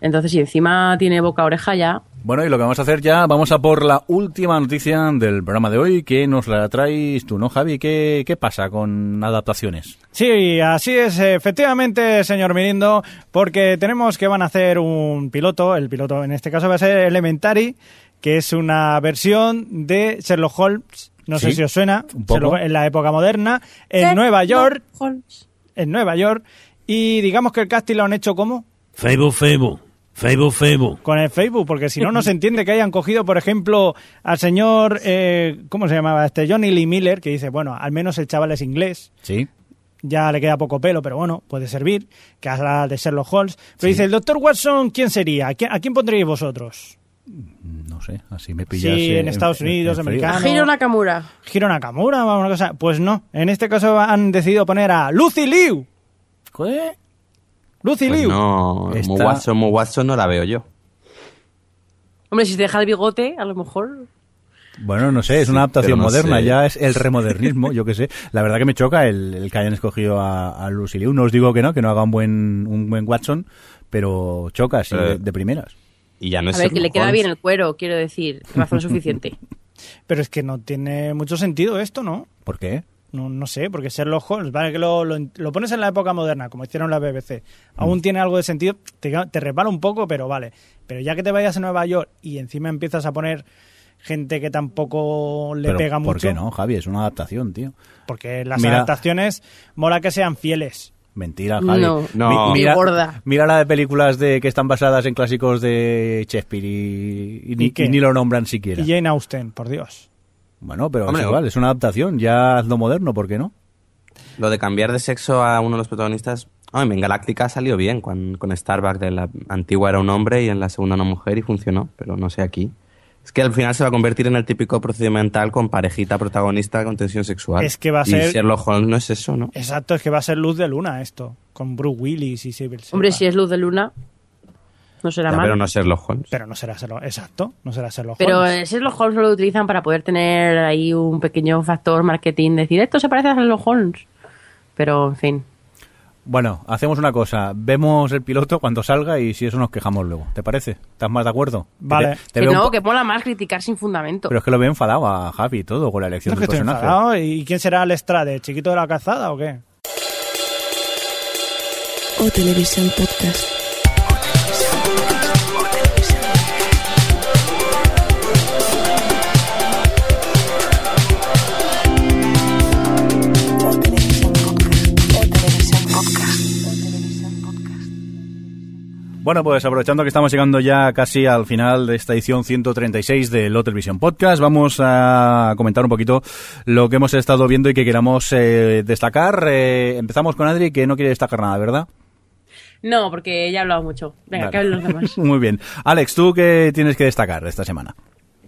Entonces, si encima tiene boca oreja ya, Bueno, y lo que vamos a hacer ya, vamos a por la última noticia del programa de hoy, que nos la traes tú, ¿no, Javi? ¿Qué, qué pasa con adaptaciones? Sí, así es, efectivamente, señor Mirindo, porque tenemos que van a hacer un piloto, el piloto en este caso va a ser Elementary, que es una versión de Sherlock Holmes, no sé si os suena, un poco. Sherlock- en la época moderna, en Nueva York, en Nueva York, y digamos que el casting lo han hecho como Febo, Febo. Febo, Febo. con el Facebook, porque si no, no se entiende que hayan cogido, por ejemplo, al señor, eh, ¿cómo se llamaba este? Johnny Lee Miller, que dice, bueno, al menos el chaval es inglés, Sí. ya le queda poco pelo, pero bueno, puede servir, que haga de Sherlock Holmes. Pero dice, el doctor Watson, ¿quién sería? ¿A quién, a quién pondríais vosotros? No sé, así me pillas. Sí, eh, en Estados Unidos, frío. americano. a Hiro Nakamura. Hiro Nakamura, o una cosa. Pues no, en este caso han decidido poner a Lucy Liu. ¿Qué? Lucy Pues Liu. no, Mo Watson, Mo Watson no la veo yo. Hombre, si te deja el bigote, a lo mejor. Bueno, no sé, es una adaptación no moderna, sé. ya es el remodernismo, yo qué sé. La verdad que me choca el, el que hayan escogido a, a Lucy Liu. No os digo que no, que no haga un buen, un buen Watson, pero choca así Eh, de, de primeras. Y ya no A es ver, que le queda bien el cuero, quiero decir. Razón suficiente. [laughs] Pero es que no tiene mucho sentido esto, ¿no? ¿Por qué? No, no sé, porque Sherlock Holmes, vale que lo, lo, lo pones en la época moderna, como hicieron la BBC, aún tiene algo de sentido, te, te resbala un poco, pero vale. Pero ya que te vayas a Nueva York y encima empiezas a poner gente que tampoco le Pero, pega ¿Por mucho, qué no, Javi? Es una adaptación, tío. porque las Mira- adaptaciones mola que sean fieles. Mentira, Javi. No, No. mira, gorda. mira la de películas de que están basadas en clásicos de Shakespeare y, y ni lo nombran siquiera. Y Jane Austen, por Dios. Bueno, pero Hombre, es igual, es una adaptación. Ya hazlo moderno, ¿por qué no? Lo de cambiar de sexo a uno de los protagonistas. Ay, en Galáctica salió bien. Con, con Starbuck de la antigua era un hombre y en la segunda una mujer y funcionó. Pero no sé aquí. Es que al final se va a convertir en el típico procedimental con parejita protagonista con tensión sexual. Es que va a y ser- Sherlock Holmes no es eso, ¿no? Exacto, es que va a ser luz de luna esto, con Bruce Willis y Sybil Hombre, si es luz de luna. No será Ya, mal. pero no Sherlock Holmes. Pero no será Sherlock, exacto, no será Sherlock Pero Holmes. eh, Sherlock Holmes lo utilizan para poder tener ahí un pequeño factor marketing, decir esto se parece a Sherlock Holmes. Pero, en fin. Bueno, hacemos una cosa. Vemos el piloto cuando salga y si eso nos quejamos luego. ¿Te parece? ¿Estás más de acuerdo? Vale. Que te- te Que un no, que mola más criticar sin fundamento. Pero es que lo veo enfadado a Javi y todo con la elección No, del personaje. enfadado. ¿Y quién será el Estrade? ¿Chiquito de la calzada o qué? O Televisión Podcast. Bueno, pues aprovechando que estamos llegando ya casi al final de esta edición 136 del Hotel Vision Podcast, vamos a comentar un poquito lo que hemos estado viendo y que queramos eh, destacar. Eh, empezamos con Adri, que no quiere destacar nada, ¿verdad? No, porque ya he hablado mucho. Venga, Vale. que hablen los demás. [laughs] Muy bien. Alex, ¿tú qué tienes que destacar esta semana?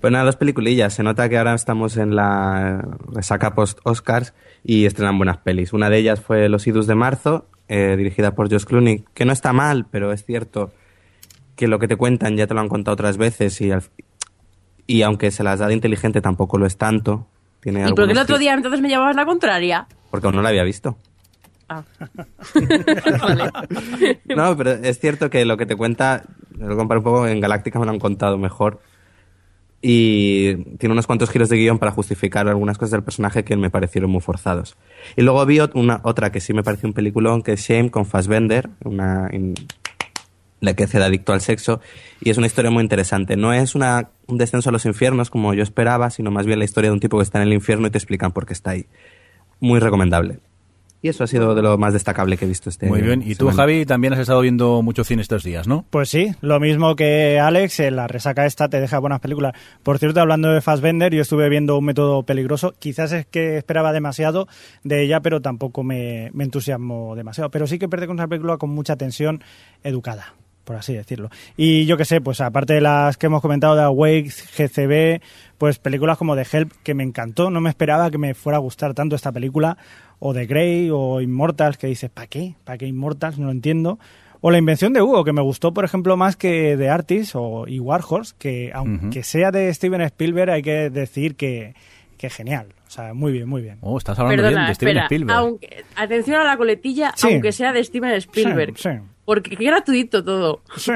Pues nada, dos peliculillas. Se nota que ahora estamos en la saca post-Oscars y estrenan buenas pelis. Una de ellas fue Los Idus de Marzo, eh, dirigida por Josh Clooney, que no está mal, pero es cierto que lo que te cuentan ya te lo han contado otras veces y, al- y aunque se las da de inteligente tampoco lo es tanto. Tiene ¿Y por qué el otro día entonces me llamabas la contraria? Porque aún no la había visto. Ah. [laughs] vale. No, pero es cierto que lo que te cuenta, lo comparo un poco, en Galáctica me lo han contado mejor. Y tiene unos cuantos giros de guion para justificar algunas cosas del personaje que me parecieron muy forzados. Y luego vi otra que sí me pareció un peliculón, que es Shame con Fassbender, una, de que ceda adicto al sexo. Y es una historia muy interesante. No es una, un descenso a los infiernos como yo esperaba, sino más bien la historia de un tipo que está en el infierno y te explican por qué está ahí. Muy recomendable. Y eso ha sido de lo más destacable que he visto este Muy bien. Y tú, semana. Javi, también has estado viendo mucho cine estos días, ¿no? Pues sí, lo mismo que Alex, en la resaca esta te deja buenas películas. Por cierto, hablando de Fassbender, yo estuve viendo un método peligroso. Quizás es que esperaba demasiado de ella, pero tampoco me, me entusiasmó demasiado. Pero sí que perdí con una película con mucha tensión educada, por así decirlo. Y yo qué sé, pues aparte de las que hemos comentado de Awake, GCB, pues películas como The Help, que me encantó. No me esperaba que me fuera a gustar tanto esta película. O The Grey, o Immortals, que dices, ¿para qué? ¿Para qué Immortals? No lo entiendo. O la invención de Hugo, que me gustó, por ejemplo, más que The Artist o y Warhorse, que aunque sea de Steven Spielberg, hay que decir que, que genial. O sea, muy bien, muy bien. Oh, estás hablando Perdona, bien de Steven. Spielberg. Aunque, atención a la coletilla, Sí. aunque sea de Steven Spielberg. Sí, sí. Porque qué gratuito todo. Sí.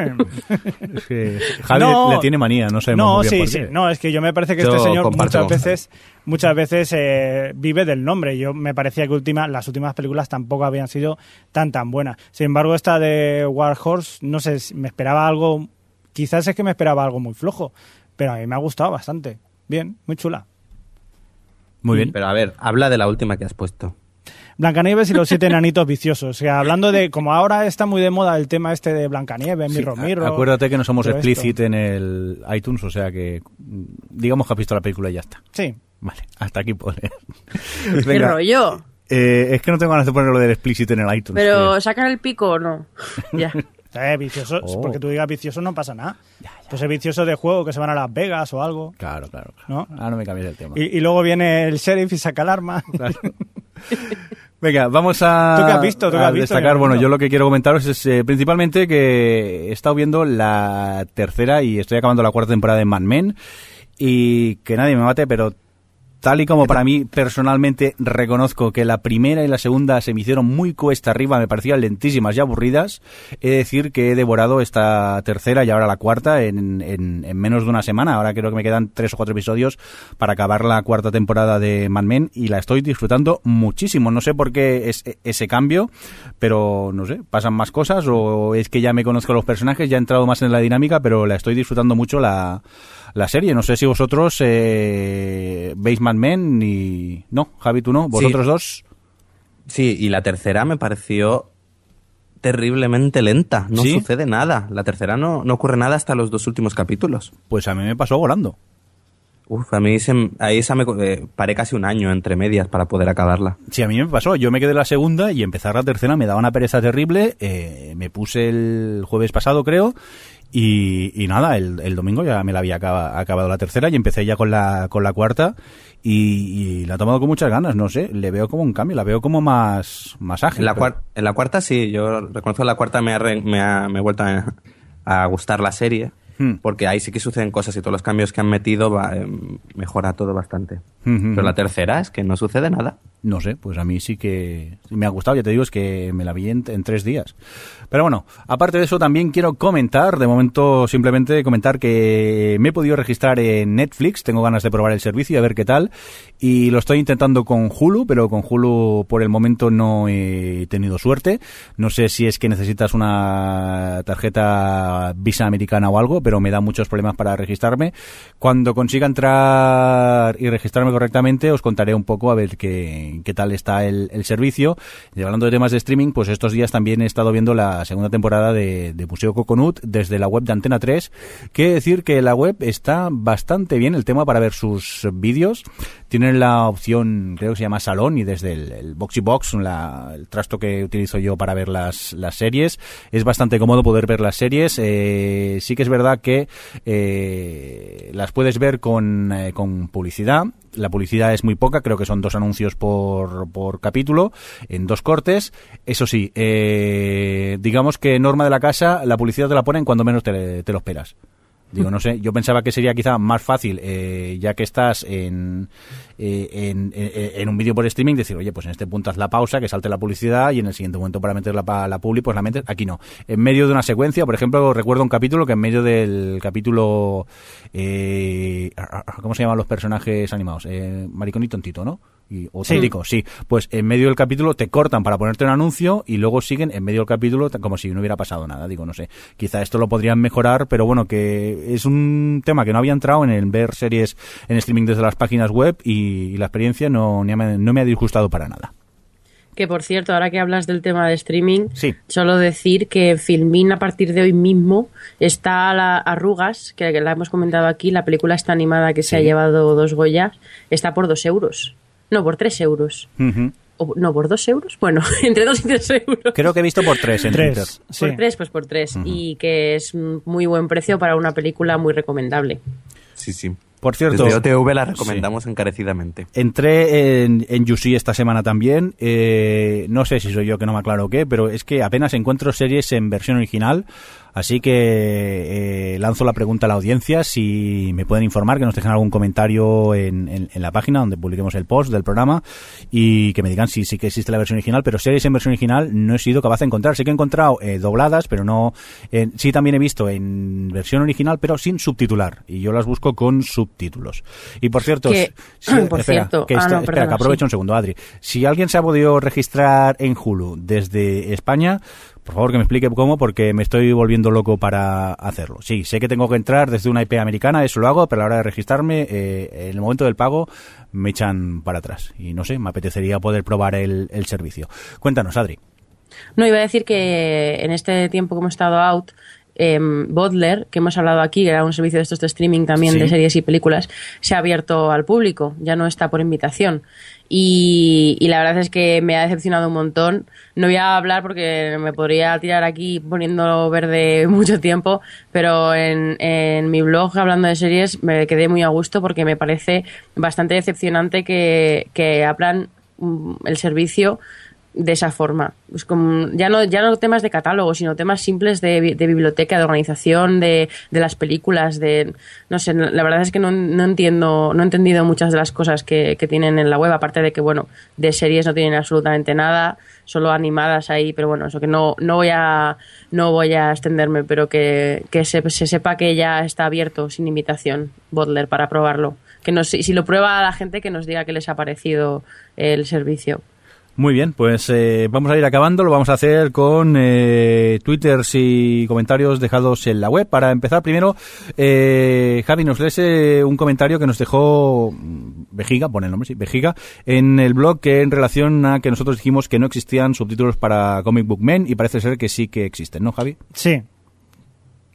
Es que Javi No. le tiene manía, no sabemos No, muy bien sí, por sí. No, es que yo me parece que Yo este señor muchas veces, muchas veces eh, vive del nombre. Yo me parecía que última, las últimas películas tampoco habían sido tan tan buenas. Sin embargo, esta de War Horse, no sé, si me esperaba algo, quizás es que me esperaba algo muy flojo, pero a mí me ha gustado bastante. Bien, muy chula. Muy bien. Pero a ver, habla de la última que has puesto. Blancanieves y los siete [laughs] enanitos viciosos. O sea, hablando de, como ahora está muy de moda el tema este de Blancanieves, Sí, Mirror a- Mirror. acuérdate que no somos todo esto. explícit en el iTunes, o sea que mm, digamos que has visto la película y ya está. Sí. Vale, hasta aquí pone. [laughs] Qué Venga, rollo. eh, es que no tengo ganas de poner lo del explícit en el iTunes. Pero sacan el pico o no. [laughs] ya. Eh, vicioso, Oh. porque tú digas vicioso no pasa nada. Pues es vicioso de juego que se van a Las Vegas o algo. Claro, claro. claro. ¿No? Ah, no me cambies el tema. Y, y luego viene el sheriff y saca el arma. Claro. Venga, vamos a, ¿Tú qué has visto? ¿Tú qué a has visto? destacar. ¿Qué has Bueno, yo lo que quiero comentaros es eh, principalmente que he estado viendo la tercera y estoy acabando la cuarta temporada de Mad Men y que nadie me mate, pero tal y como para mí personalmente reconozco que la primera y la segunda se me hicieron muy cuesta arriba, me parecían lentísimas y aburridas, he de decir que he devorado esta tercera y ahora la cuarta en, en- en menos de una semana. Ahora creo que me quedan tres o cuatro episodios para acabar la cuarta temporada de Mad Men y la estoy disfrutando muchísimo. No sé por qué es ese cambio, pero no sé, pasan más cosas o es que ya me conozco los personajes, ya he entrado más en la dinámica, pero la estoy disfrutando mucho la, la serie. No sé si vosotros eh, veis Mad Men y... No, Javi, tú no. ¿Vosotros dos? Sí, y la tercera me pareció terriblemente lenta. No ¿Sí? sucede nada. La tercera no, no ocurre nada hasta los dos últimos capítulos. Pues a mí me pasó volando. Uf, a mí se, ahí esa me, eh, paré casi un año entre medias para poder acabarla. Sí, a mí me pasó. Yo me quedé la segunda y empezar la tercera me daba una pereza terrible. eh, me puse el jueves pasado, creo. Y, y nada, el, el domingo ya me la había acaba- acabado la tercera y empecé ya con la, con la cuarta. Y, y la he tomado con muchas ganas, no sé. Le veo como un cambio, la veo como más, más ágil. En la, pero- en la cuarta sí, yo reconozco que la cuarta me ha, re- me ha, me he vuelto a, a gustar la serie, Hmm. porque ahí sí que suceden cosas y todos los cambios que han metido va, eh, mejora todo bastante. Ujú. Pero la tercera es que no sucede nada. No sé, pues a mí sí que me ha gustado, ya te digo, es que me la vi en, en tres días. Pero bueno, aparte de eso también quiero comentar, de momento simplemente comentar que me he podido registrar en Netflix, tengo ganas de probar el servicio y a ver qué tal, y lo estoy intentando con Hulu, pero con Hulu por el momento no he tenido suerte. No sé si es que necesitas una tarjeta Visa americana o algo, pero me da muchos problemas para registrarme. Cuando consiga entrar y registrarme correctamente, os contaré un poco a ver qué, qué tal está el, el servicio. Y hablando de temas de streaming, pues estos días también he estado viendo la segunda temporada de, de Museo Coconut desde la web de Antena 3. Que decir que la web está bastante bien, el tema para ver sus vídeos. Tienen la opción, creo que se llama Salón, y desde el, el Boxy Box, la- el trasto que utilizo yo para ver las, las series, es bastante cómodo poder ver las series. Eh, sí que es verdad que eh, las puedes ver con, eh, con publicidad. La publicidad es muy poca, creo que son dos anuncios por, por capítulo, en dos cortes. Eso sí, eh, digamos que norma de la casa, la publicidad te la ponen cuando menos te, te lo esperas. Digo, no sé, yo pensaba que sería quizá más fácil, eh, ya que estás en, eh, en, un vídeo por streaming, decir, oye, pues en este punto haz la pausa, que salte la publicidad y en el siguiente momento para meter la, la publi, pues la metes. Aquí no. En medio de una secuencia, por ejemplo, recuerdo un capítulo que en medio del capítulo. Eh, ¿Cómo se llaman los personajes animados? Eh, Maricón y Tontito, ¿no? Y, o Sí. Pues en medio del capítulo te cortan para ponerte un anuncio y luego siguen en medio del capítulo como si no hubiera pasado nada. Digo, no sé. Quizá esto lo podrían mejorar, pero bueno, que es un tema que no había entrado en el ver series en streaming desde las páginas web y, y la experiencia no, ni me- no me ha disgustado para nada. Que por cierto, ahora que hablas del tema de streaming, Sí. solo decir que Filmin a partir de hoy mismo está a la Arrugas, que la hemos comentado aquí, la película está animada que se ha llevado dos Goyas, está por dos euros. No, por tres euros. Ujú. O- no, por dos euros. Bueno, [laughs] entre dos y tres euros. Creo que he visto por tres en Twitter. Tres. Sí. Por tres, pues por tres. Y que es un muy buen precio para una película muy recomendable. Sí, sí. Por cierto, Desde OTV la recomendamos encarecidamente. Entré en, en UC esta semana también. eh, no sé si soy yo que no me aclaro qué, pero es que apenas encuentro series en versión original. Así que eh, lanzo la pregunta a la audiencia si me pueden informar, que nos dejen algún comentario en, en- en la página donde publiquemos el post del programa y que me digan si sí que existe la versión original. Pero series en versión original no he sido capaz de encontrar. Sí que he encontrado eh, dobladas, pero no. en- sí también he visto en versión original, pero sin subtitular. Y yo las busco con subtítulos. Y por cierto, Que- si- [clears throat] por espera, cierto, que ah, esta- no, espera, perdona, que aprovecho sí. un segundo, Adri. Si alguien se ha podido registrar en Hulu desde España, por favor que me explique cómo, porque me estoy volviendo loco para hacerlo. Sí, sé que tengo que entrar desde una IP americana, eso lo hago, pero a la hora de registrarme, eh, en el momento del pago, me echan para atrás. Y no sé, me apetecería poder probar el, el servicio. Cuéntanos, Adri. No, iba a decir que en este tiempo que hemos estado out, em, Butler, que hemos hablado aquí, que era un servicio de estos de streaming también Sí. de series y películas, se ha abierto al público, ya no está por invitación. Y, la verdad es que me ha decepcionado un montón. No voy a hablar porque me podría tirar aquí poniendo verde [laughs] mucho tiempo, pero en, en mi blog hablando de series me quedé muy a gusto porque me parece bastante decepcionante que, que abran mm, el servicio de esa forma. Es como, ya, no, ya no temas de catálogo, sino temas simples de, de biblioteca, de organización, de, de las películas, de no sé, la verdad es que no, no entiendo, no he entendido muchas de las cosas que, que tienen en la web, aparte de que bueno, de series no tienen absolutamente nada, solo animadas ahí, pero bueno, eso que no, no voy a no voy a extenderme, pero que, que se, se sepa que ya está abierto sin invitación, Butler, para probarlo. Que nos, si lo prueba la gente, que nos diga qué les ha parecido el servicio. Muy bien, pues eh, vamos a ir acabando. Lo vamos a hacer con eh, twitters y comentarios dejados en la web. Para empezar, primero, eh, Javi, nos lees eh, un comentario que nos dejó mm, Vejiga, pone el nombre, sí, Vejiga, en el blog que en relación a que nosotros dijimos que no existían subtítulos para Comic Book Men y parece ser que sí que existen, ¿no, Javi? Sí,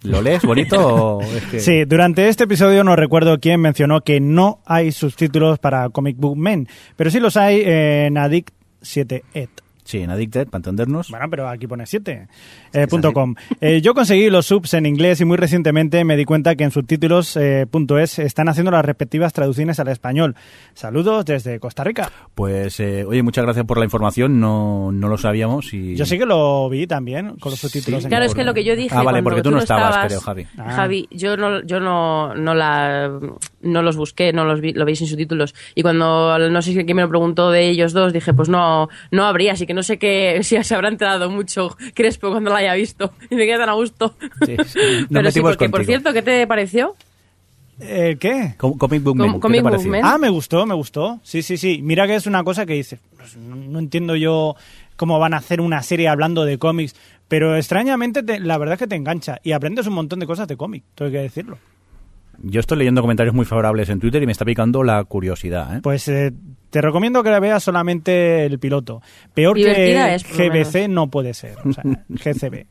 ¿Lo lees bonito o [laughs] es que- Sí, durante este episodio no recuerdo quién mencionó que no hay subtítulos para Comic Book Men, pero sí los hay en Addict 7 Ed. Sí, en Addicted, para entendernos. Bueno, pero aquí pone 7. Eh, punto com. Eh, yo conseguí los subs en inglés y muy recientemente me di cuenta que en subtítulos eh, punto es están haciendo las respectivas traducciones al español. Saludos desde Costa Rica. Pues, eh, oye, muchas gracias por la información, no, no lo sabíamos y... Yo sí que lo vi también con los subtítulos en Claro, es que lo que yo dije Ah, vale, porque tú no no estabas, creo, Javi. Ah. Javi, yo no, yo no, no la, no los busqué, no los vi, lo veis sin subtítulos. Y cuando no sé si quién me lo preguntó de ellos dos, dije, pues no, no habría, así que no sé qué, [laughs] si se habrá enterado mucho Crespo cuando la haya visto. [laughs] Y me queda tan a gusto. Sí, sí. [laughs] Nos Pero sí, porque por cierto, ¿qué te pareció? Eh, ¿Qué? Com- Comic Book Com-. Ah, me gustó, me gustó. Sí, sí, sí. Mira que es una cosa que dice, pues, no, no entiendo yo cómo van a hacer una serie hablando de cómics, pero extrañamente te- la verdad es que te engancha y aprendes un montón de cosas de cómic, tengo que decirlo. Yo estoy leyendo comentarios muy favorables en Twitter y me está picando la curiosidad, ¿eh? Pues eh, te recomiendo que la veas solamente el piloto. Peor que es, GBC no puede ser, o sea, [laughs] GCB.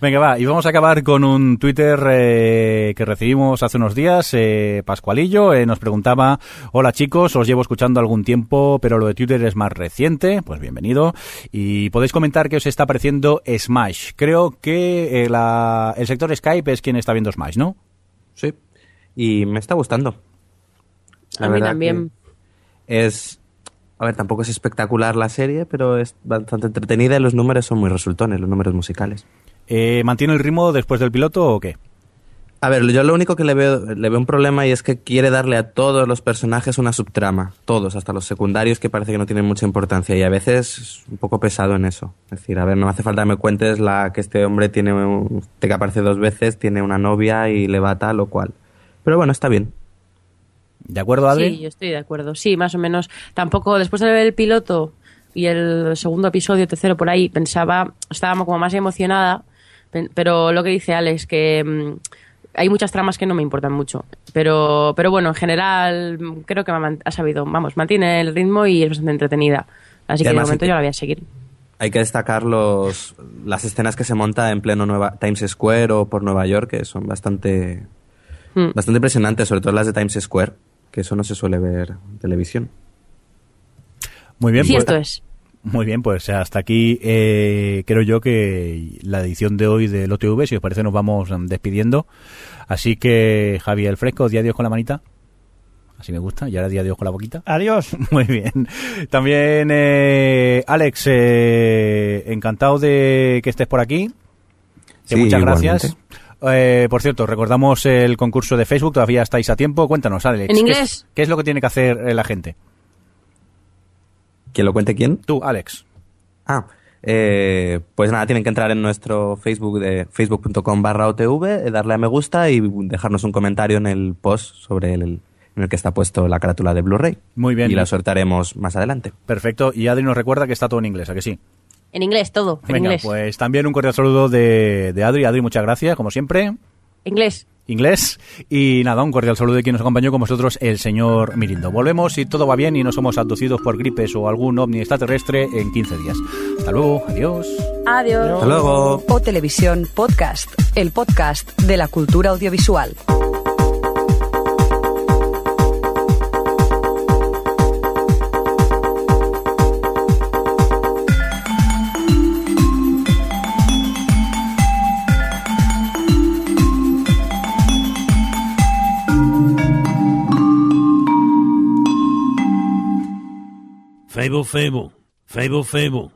Venga, va, y vamos a acabar con un Twitter eh, que recibimos hace unos días. Eh, Pascualillo eh, nos preguntaba, hola chicos, os llevo escuchando algún tiempo, pero lo de Twitter es más reciente. Pues bienvenido. Y podéis comentar qué os está pareciendo Smash. Creo que eh, la- el sector Skype es quien está viendo Smash, ¿no? Sí. Y me está gustando. La A mí también. Es. A ver, tampoco es espectacular la serie, pero es bastante entretenida y los números son muy resultones, los números musicales. Eh, ¿Mantiene el ritmo después del piloto o qué? A ver, yo lo único que le veo, le veo un problema y es que quiere darle a todos los personajes una subtrama. Todos, hasta los secundarios que parece que no tienen mucha importancia. Y a veces es un poco pesado en eso. Es decir, a ver, no me hace falta que me cuentes la que este hombre tiene, un, este que aparece dos veces, tiene una novia y le va tal o cual. Pero bueno, está bien. ¿De acuerdo, Adri? Sí, yo estoy de acuerdo. Sí, más o menos. Tampoco, después de ver el piloto y el segundo episodio, tercero por ahí, pensaba, estaba como más emocionada, pero lo que dice Alex, que mm, hay muchas tramas que no me importan mucho. Pero, pero bueno, en general, mm, creo que ha sabido, vamos, mantiene el ritmo y es bastante entretenida. Así Y que de momento yo la voy a seguir. Hay que destacar los, las escenas que se monta en pleno Nueva, Times Square o por Nueva York, que son bastante, Mm. bastante impresionantes, sobre todo las de Times Square, que eso no se suele ver en televisión. Muy bien, Sí, pues- esto es. Muy bien, pues hasta aquí eh, creo yo que la edición de hoy del OTV, si os parece nos vamos mm, despidiendo. Así que Javier el Fresco, día Dios con la manita. Así me gusta, y ahora día Dios con la boquita. Adiós. [laughs] Muy bien. También eh, Alex, eh, encantado de que estés por aquí. Sí, muchas igualmente. gracias. Eh, por cierto, recordamos el concurso de Facebook, todavía estáis a tiempo. Cuéntanos, Alex. ¿En ¿qué inglés? es- ¿Qué es lo que tiene que hacer eh, la gente? ¿Quién lo cuente quién? Tú, Alex. Ah, eh, pues nada, tienen que entrar en nuestro Facebook de facebook.com barra OTV, eh, darle a me gusta y dejarnos un comentario en el post sobre el, en el que está puesto la carátula de Blu-ray. Muy bien. Y la sortearemos más adelante. Perfecto. Y Adri nos recuerda que está todo en inglés, ¿a que sí? En inglés, todo. En Venga, inglés. pues también un cordial saludo de, de Adri. Adri, muchas gracias, como siempre. Inglés. Inglés. Y nada, un cordial saludo de quien nos acompañó con vosotros, el señor Mirindo. Volvemos si todo va bien y no somos abducidos por gripes o algún ovni extraterrestre en 15 días. Hasta luego, adiós. Adiós. Hasta luego. O Televisión Podcast, el podcast de la cultura audiovisual. Fable Fable. Fable Fable.